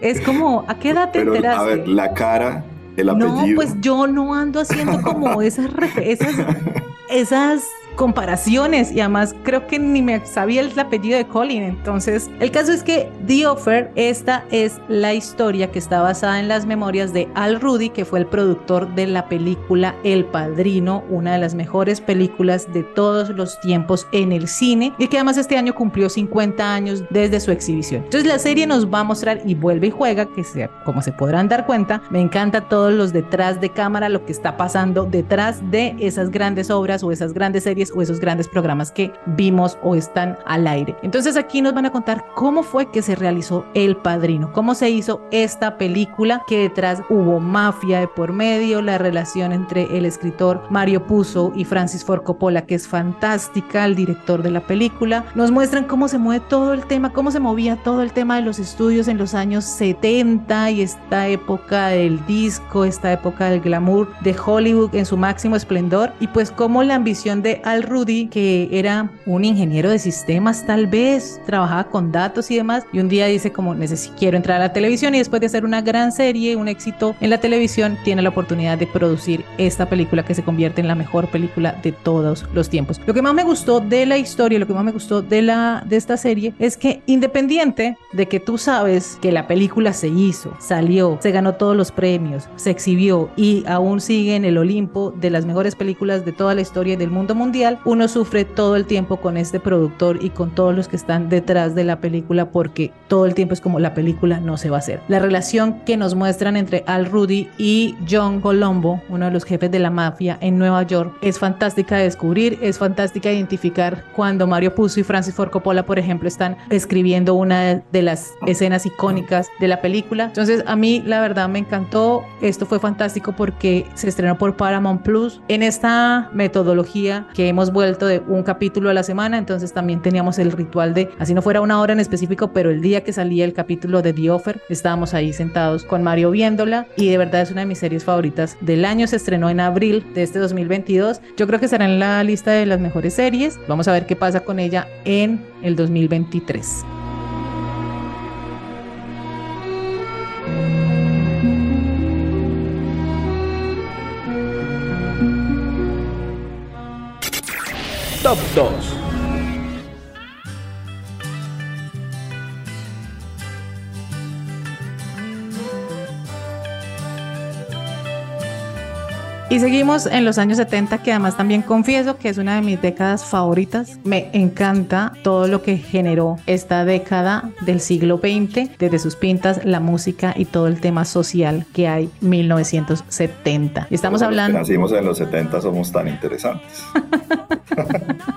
es como, ¿a qué edad te Pero, enteraste? A ver, la cara, el apellido. No, pues yo no ando haciendo como esas, esas, esas comparaciones y además creo que ni me sabía el apellido de Colin. Entonces, el caso es que The Offer, esta es la historia que está basada en las memorias de Al Rudy, que fue el productor de la película El Padrino, una de las mejores películas de todos los tiempos en el cine y que además este año cumplió 50 años desde su exhibición. Entonces, la serie nos va a mostrar y vuelve y juega, que sea, como se podrán dar cuenta, me encanta todos los detrás de cámara, lo que está pasando detrás de esas grandes obras o esas grandes series o esos grandes programas que vimos o están al aire. Entonces aquí nos van a contar cómo fue que se realizó El Padrino, cómo se hizo esta película, que detrás hubo mafia de por medio, la relación entre el escritor Mario Puzo y Francis Ford Coppola, que es fantástica, el director de la película. Nos muestran cómo se mueve todo el tema, cómo se movía todo el tema de los estudios en los años 70 y esta época del disco, esta época del glamour de Hollywood en su máximo esplendor y pues cómo la ambición de Rudy, que era un ingeniero de sistemas tal vez, trabajaba con datos y demás, y un día dice como necesito, quiero entrar a la televisión y después de hacer una gran serie, un éxito en la televisión, tiene la oportunidad de producir esta película que se convierte en la mejor película de todos los tiempos. Lo que más me gustó de la historia, lo que más me gustó de, la, de esta serie es que independiente de que tú sabes que la película se hizo, salió, se ganó todos los premios, se exhibió y aún sigue en el Olimpo de las mejores películas de toda la historia del mundo mundial, uno sufre todo el tiempo con este productor y con todos los que están detrás de la película porque todo el tiempo es como la película no se va a hacer. La relación que nos muestran entre Al Rudy y John Colombo, uno de los jefes de la mafia en Nueva York, es fantástica de descubrir, es fantástica de identificar cuando Mario Puzo y Francis Ford Coppola, por ejemplo, están escribiendo una de las escenas icónicas de la película. Entonces, a mí la verdad me encantó, esto fue fantástico porque se estrenó por Paramount Plus en esta metodología que hemos vuelto de un capítulo a la semana, entonces también teníamos el ritual de, así no fuera una hora en específico, pero el día que salía el capítulo de The Offer, estábamos ahí sentados con Mario viéndola y de verdad es una de mis series favoritas del año, se estrenó en abril de este 2022, yo creo que será en la lista de las mejores series, vamos a ver qué pasa con ella en el 2023. Top 2. Y seguimos en los años 70, que además también confieso que es una de mis décadas favoritas. Me encanta todo lo que generó esta década del siglo XX, desde sus pintas, la música y todo el tema social que hay 1970. Estamos hablando... nacimos en los 70 somos tan interesantes.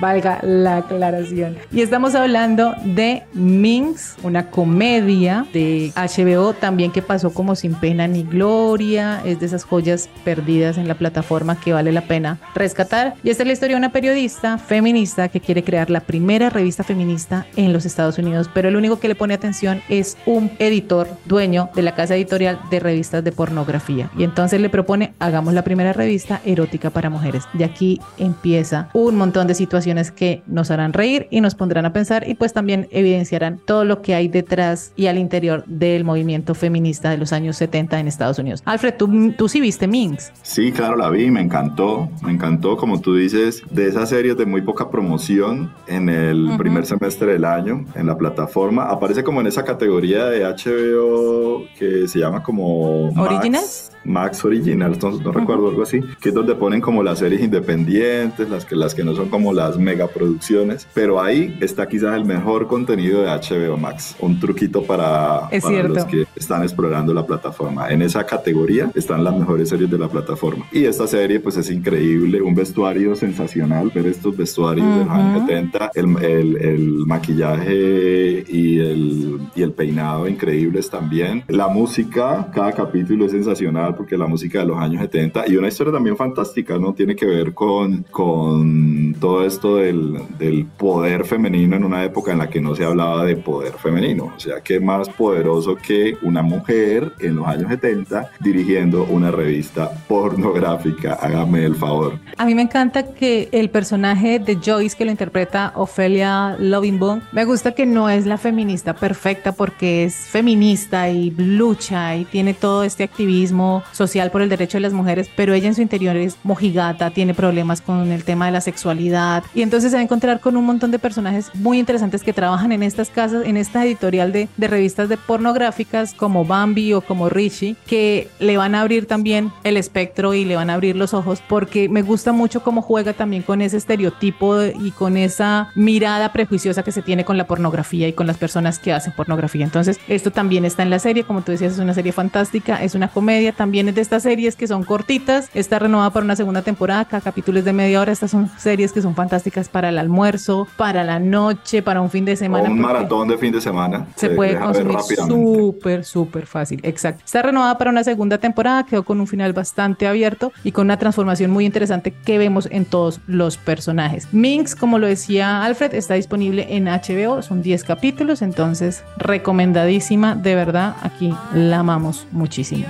valga la aclaración. Y estamos hablando de Minx, una comedia de HBO también que pasó como sin pena ni gloria, es de esas joyas perdidas en la plataforma que vale la pena rescatar. Y esta es la historia de una periodista feminista que quiere crear la primera revista feminista en los Estados Unidos, pero el único que le pone atención es un editor dueño de la casa editorial de revistas de pornografía. Y entonces le propone, hagamos la primera revista erótica para mujeres. De aquí empieza un montón de situaciones que nos harán reír y nos pondrán a pensar y pues también evidenciarán todo lo que hay detrás y al interior del movimiento feminista de los años 70 en Estados Unidos. Alfred, ¿tú, tú sí viste Minx? Sí, claro, la vi, me encantó, me encantó, como tú dices, de esas series de muy poca promoción en el primer semestre del año en la plataforma. Aparece como en esa categoría de HBO que se llama como... ¿Originals? Max Original, no, recuerdo algo así, que es donde ponen como las series independientes, las que, las que no son como las megaproducciones, pero ahí está quizás el mejor contenido de HBO Max, un truquito para, los que están explorando la plataforma. En esa categoría están las mejores series de la plataforma. Y esta serie pues es increíble, un vestuario sensacional, ver estos vestuarios de los años 70, el, el, el maquillaje y el, y el peinado increíbles también. La música, cada capítulo es sensacional porque la música de los años 70 y una historia también fantástica, ¿no? Tiene que ver con, con todo esto del, del poder femenino en una época en la que no se hablaba de poder femenino. O sea, qué más poderoso que una mujer en los años 70 dirigiendo una revista pornográfica. Hágame el favor. A mí me encanta que el personaje de Joyce que lo interpreta Ophelia Lovingboom, me gusta que no es la feminista perfecta porque es feminista y lucha y tiene todo este activismo social por el derecho de las mujeres, pero ella en su interior es mojigata, tiene problemas con el tema de la sexualidad y entonces se va a encontrar con un montón de personajes muy interesantes que trabajan en estas casas, en esta editorial de, de revistas de pornográficas como Bambi o como Richie, que le van a abrir también el espectro y le van a abrir los ojos porque me gusta mucho cómo juega también con ese estereotipo y con esa mirada prejuiciosa que se tiene con la pornografía y con las personas que hacen pornografía. Entonces, esto también está en la serie, como tú decías, es una serie fantástica, es una comedia, también es de estas series que son cortitas. Está renovada para una segunda temporada, cada capítulo es de media hora. Estas son series que son fantásticas para el almuerzo, para la noche, para un fin de semana. un maratón de fin de semana. Se, puede consumir súper, súper fácil. Exacto. Está renovada para una segunda temporada, quedó con un final bastante abierto y con una transformación muy interesante que vemos en todos los personajes. Minx, como lo decía Alfred, está disponible en HBO, son 10 capítulos, entonces recomendadísima, de verdad, aquí la amamos muchísimo.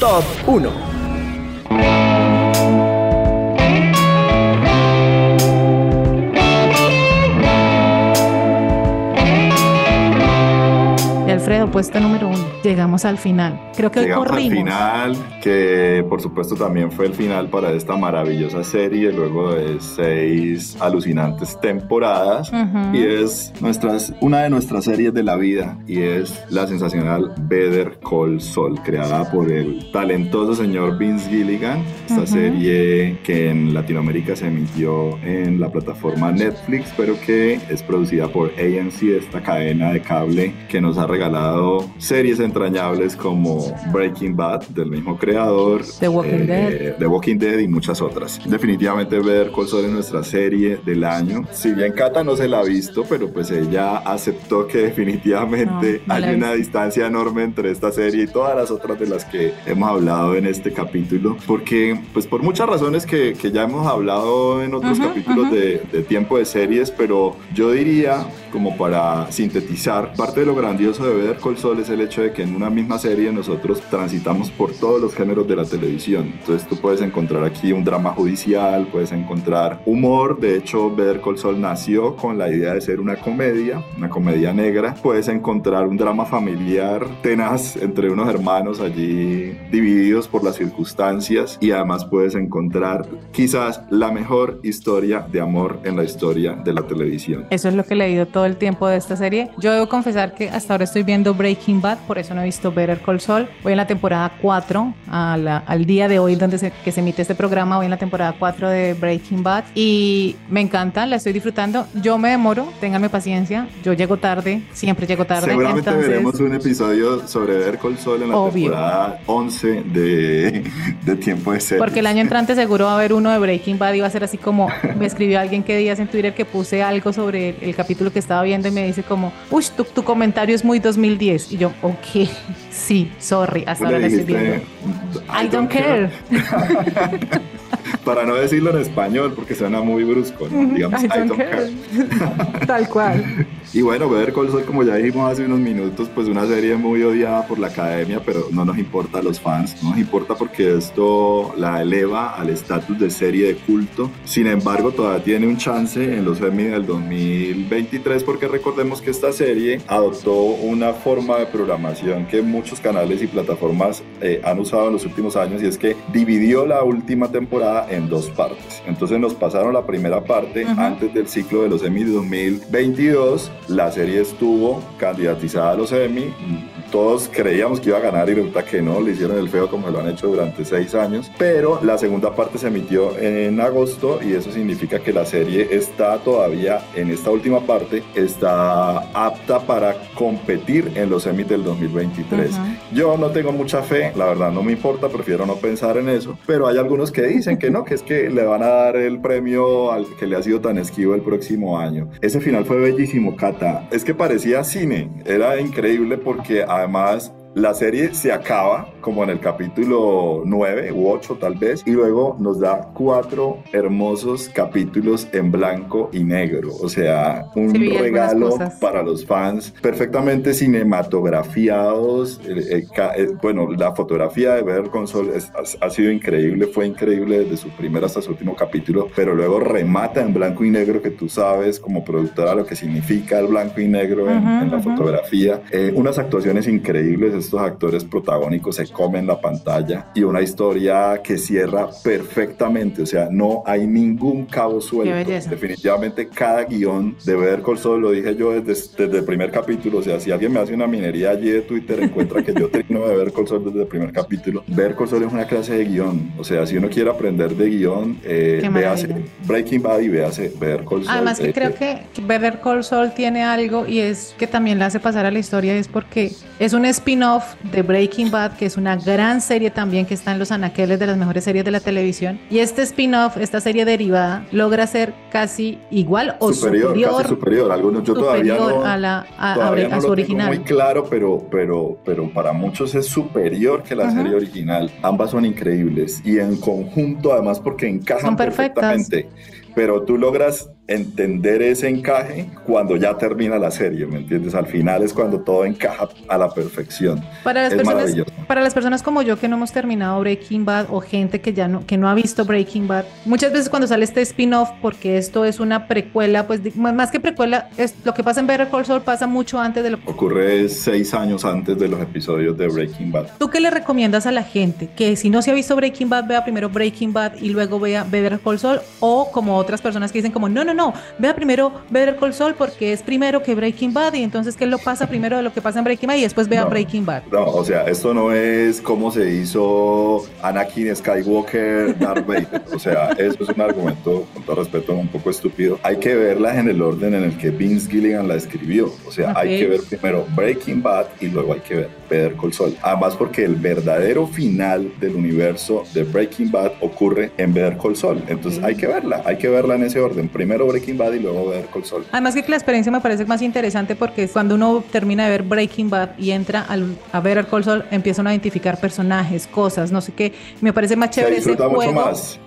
Top 1 Alfredo, puesto número uno. Llegamos al final. Creo que Llegamos hoy corrimos. al final, que por supuesto también fue el final para esta maravillosa serie, luego de seis alucinantes temporadas. Y es nuestras, una de nuestras series de la vida, y es la sensacional Better Call Saul, creada por el talentoso señor Vince Gilligan. Esta serie que en Latinoamérica se emitió en la plataforma Netflix, pero que es producida por ANC, esta cadena de cable que nos ha regalado series entrañables como Breaking Bad del mismo creador, The Walking, eh, Dead. Walking Dead y muchas otras. Definitivamente ver Call Saul es nuestra serie del año. Si bien Cata no se la ha visto, pero pues ella aceptó que definitivamente hay una distancia enorme entre esta serie y todas las otras de las que hemos hablado en este capítulo, porque pues por muchas razones que, que ya hemos hablado en otros capítulos de, de tiempo de series, pero yo diría como para sintetizar parte de lo grandioso de Better Call Saul es el hecho de que en una misma serie nosotros transitamos por todos los géneros de la televisión. Entonces tú puedes encontrar aquí un drama judicial, puedes encontrar humor. De hecho, Better Call Saul nació con la idea de ser una comedia, una comedia negra. Puedes encontrar un drama familiar tenaz entre unos hermanos allí divididos por las circunstancias y además puedes encontrar quizás la mejor historia de amor en la historia de la televisión. Eso es lo que he leído todo el tiempo de esta serie. Yo debo confesar que hasta ahora estoy viendo Breaking Bad, por eso no he visto Better Call Saul. Voy en la temporada 4, al día de hoy donde se, que se emite este programa, voy en la temporada 4 de Breaking Bad y me encanta, la estoy disfrutando. Yo me demoro, ténganme paciencia, yo llego tarde, siempre llego tarde. Seguramente veremos un episodio sobre Better Call Saul en la temporada 11 de, de Tiempo de Series. Porque el año entrante seguro va a haber uno de Breaking Bad y va a ser así como me escribió alguien que días en Twitter que puse algo sobre el, capítulo que estaba viendo y me dice como, uy, tu, tu comentario es muy 2010. Y yo, ok, sí, sorry, hasta ahora estoy viendo. I, don't, care. Para no decirlo en español, porque suena muy brusco, digamos, I don't, care. Tal cual. Y bueno, Better Call Saul, como ya dijimos hace unos minutos, pues una serie muy odiada por la academia, pero no nos importa a los fans, no nos importa porque esto la eleva al estatus de serie de culto. Sin embargo, todavía tiene un chance en los Emmy del 2023 porque recordemos que esta serie adoptó una forma de programación que muchos canales y plataformas eh, han usado en los últimos años y es que dividió la última temporada en dos partes. Entonces nos pasaron la primera parte antes del ciclo de los Emmy 2022 la serie estuvo candidatizada a los Emmy todos creíamos que iba a ganar y resulta que no, le hicieron el feo como lo han hecho durante seis años, pero la segunda parte se emitió en agosto y eso significa que la serie está todavía en esta última parte, está apta para competir en los Emmys del 2023. Yo no tengo mucha fe, la verdad no me importa, prefiero no pensar en eso, pero hay algunos que dicen que no, que es que le van a dar el premio al que le ha sido tan esquivo el próximo año. Ese final fue bellísimo, Cata. Es que parecía cine, era increíble porque además la serie se acaba como en el capítulo 9 u 8 tal vez y luego nos da cuatro hermosos capítulos en blanco y negro. O sea, un regalo para los fans perfectamente cinematografiados. Eh, eh, eh, bueno, la fotografía de Better Console ha, sido increíble, fue increíble desde su primer hasta su último capítulo, pero luego remata en blanco y negro que tú sabes como productora lo que significa el blanco y negro en, la fotografía. unas actuaciones increíbles estos actores protagónicos se comen la pantalla y una historia que cierra perfectamente, o sea, no hay ningún cabo suelto. Definitivamente cada guion de Better Call Saul, lo dije yo desde, desde, el primer capítulo, o sea, si alguien me hace una minería allí de Twitter, encuentra que yo tengo de Better Call Saul desde el primer capítulo. Better Call Saul es una clase de guion, o sea, si uno quiere aprender de guion, eh, véase Breaking Bad y véase Better Call Saul. Además que creo que Better Call Saul tiene algo y es que también le hace pasar a la historia, es porque es un spin-off de Breaking Bad, que es una gran serie también que está en los anaqueles de las mejores series de la televisión. Y este spin-off, esta serie derivada, logra ser casi igual o superior. Superior, superior. Algunos yo todavía no, a, la, a, su original. muy claro, pero, pero, pero para muchos es superior que la serie original. Ambas son increíbles y en conjunto, además, porque encajan son perfectamente. Pero tú logras entender ese encaje cuando ya termina la serie, ¿me entiendes? Al final es cuando todo encaja a la perfección. Para las, personas, para las personas como yo que no hemos terminado Breaking Bad o gente que ya no, que no ha visto Breaking Bad, muchas veces cuando sale este spin-off, porque esto es una precuela, pues más que precuela, es, lo que pasa en Better Call Saul pasa mucho antes de lo que... Ocurre seis años antes de los episodios de Breaking Bad. ¿Tú qué le recomiendas a la gente? Que si no se ha visto Breaking Bad, vea primero Breaking Bad y luego vea Better Call Saul, o como otras personas que dicen como, no, no, no, no, vea primero Better Call Saul porque es primero que Breaking Bad y entonces que lo pasa primero de lo que pasa en Breaking Bad y después vea Breaking Bad. No, o sea, esto no es como se hizo Anakin Skywalker, Darth Vader. O sea, eso es un argumento, con todo respeto, un poco estúpido. Hay que verlas en el orden en el que Vince Gilligan la escribió. O sea, hay que ver primero Breaking Bad y luego hay que ver Better Call Saul. Además porque el verdadero final del universo de Breaking Bad ocurre en Better Call Saul. Entonces hay que verla, hay que verla en ese orden. Primero Breaking Bad y luego Better Call Saul. Además que la experiencia me parece más interesante porque cuando uno termina de ver Breaking Bad y entra al, a Better Call Saul, empiezan a identificar personajes, cosas, no sé qué. Me parece más chévere ese juego. Mucho más.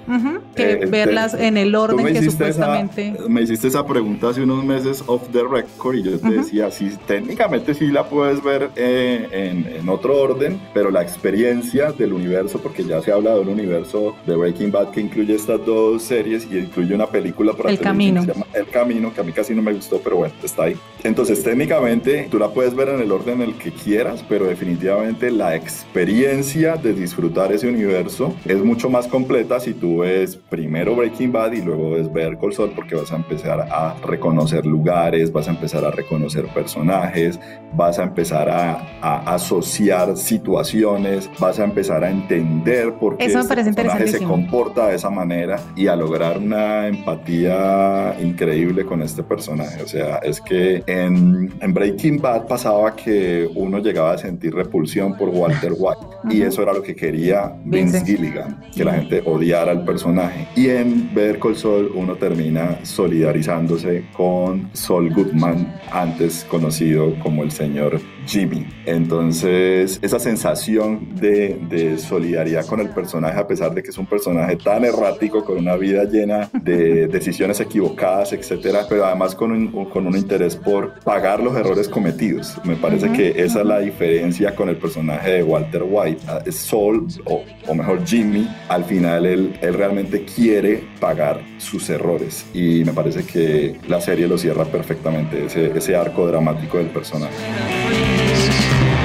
que eh, verlas en el orden que supuestamente. me hiciste esa pregunta hace unos meses off the record y yo te decía, sí, técnicamente sí la puedes ver eh, en, en, otro orden, pero la experiencia del universo, porque ya se ha hablado de un universo de Breaking Bad que incluye estas dos series y incluye una película por El Camino. Llama El Camino, que a mí casi no me gustó, pero bueno, está ahí. Entonces, técnicamente, tú la puedes ver en el orden en el que quieras, pero definitivamente la experiencia de disfrutar ese universo es mucho más completa si tú ves primero Breaking Bad y luego ves ver Col Sol, porque vas a empezar a reconocer lugares, vas a empezar a reconocer personajes, vas a empezar a, a asociar situaciones, vas a empezar a entender por qué Eso este personaje se comporta de esa manera y a lograr una empatía increíble con este personaje. O sea, es que en, en Breaking Bad pasaba que uno llegaba a sentir repulsión por Walter White y eso era lo que quería Vince Vince. Gilligan, que la gente odiara al personaje. Y en Ver Col Sol uno termina solidarizándose con Sol Goodman, antes conocido como el señor Jimmy. Entonces, esa sensación de, de solidaridad con el personaje, a pesar de que es un personaje tan errático, con una vida llena de decisiones equivocadas, etcétera, pero además con un, con un interés por pagar los errores cometidos. Me parece que esa es la diferencia con el personaje de Walter White. Ah, Sol, o, o mejor Jimmy, al final él, él realmente quiere pagar sus errores y me parece que la serie lo cierra perfectamente, ese, ese arco dramático del personaje.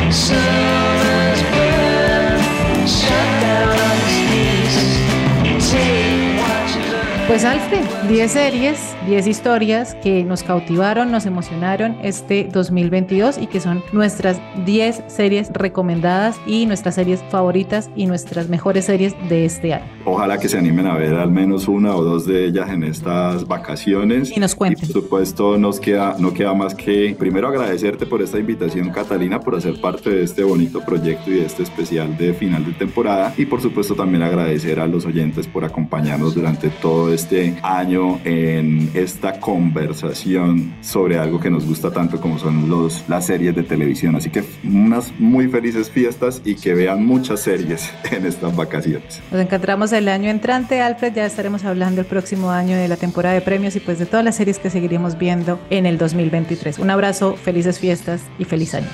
Nation. Pues Alfred, 10 series, 10 historias que nos cautivaron, nos emocionaron este 2022 y que son nuestras 10 series recomendadas y nuestras series favoritas y nuestras mejores series de este año. Ojalá que se animen a ver al menos una o dos de ellas en estas vacaciones. Y nos cuenten. por supuesto, nos queda, no queda más que primero agradecerte por esta invitación, Catalina, por hacer parte de este bonito proyecto y de este especial de final de temporada. Y por supuesto, también agradecer a los oyentes por acompañarnos durante todo este año en esta conversación sobre algo que nos gusta tanto como son los, las series de televisión. Así que unas muy felices fiestas y que vean muchas series en estas vacaciones. Nos encontramos el año entrante, Alfred. Ya estaremos hablando el próximo año de la temporada de premios y pues de todas las series que seguiremos viendo en el 2023. Un abrazo, felices fiestas y feliz año.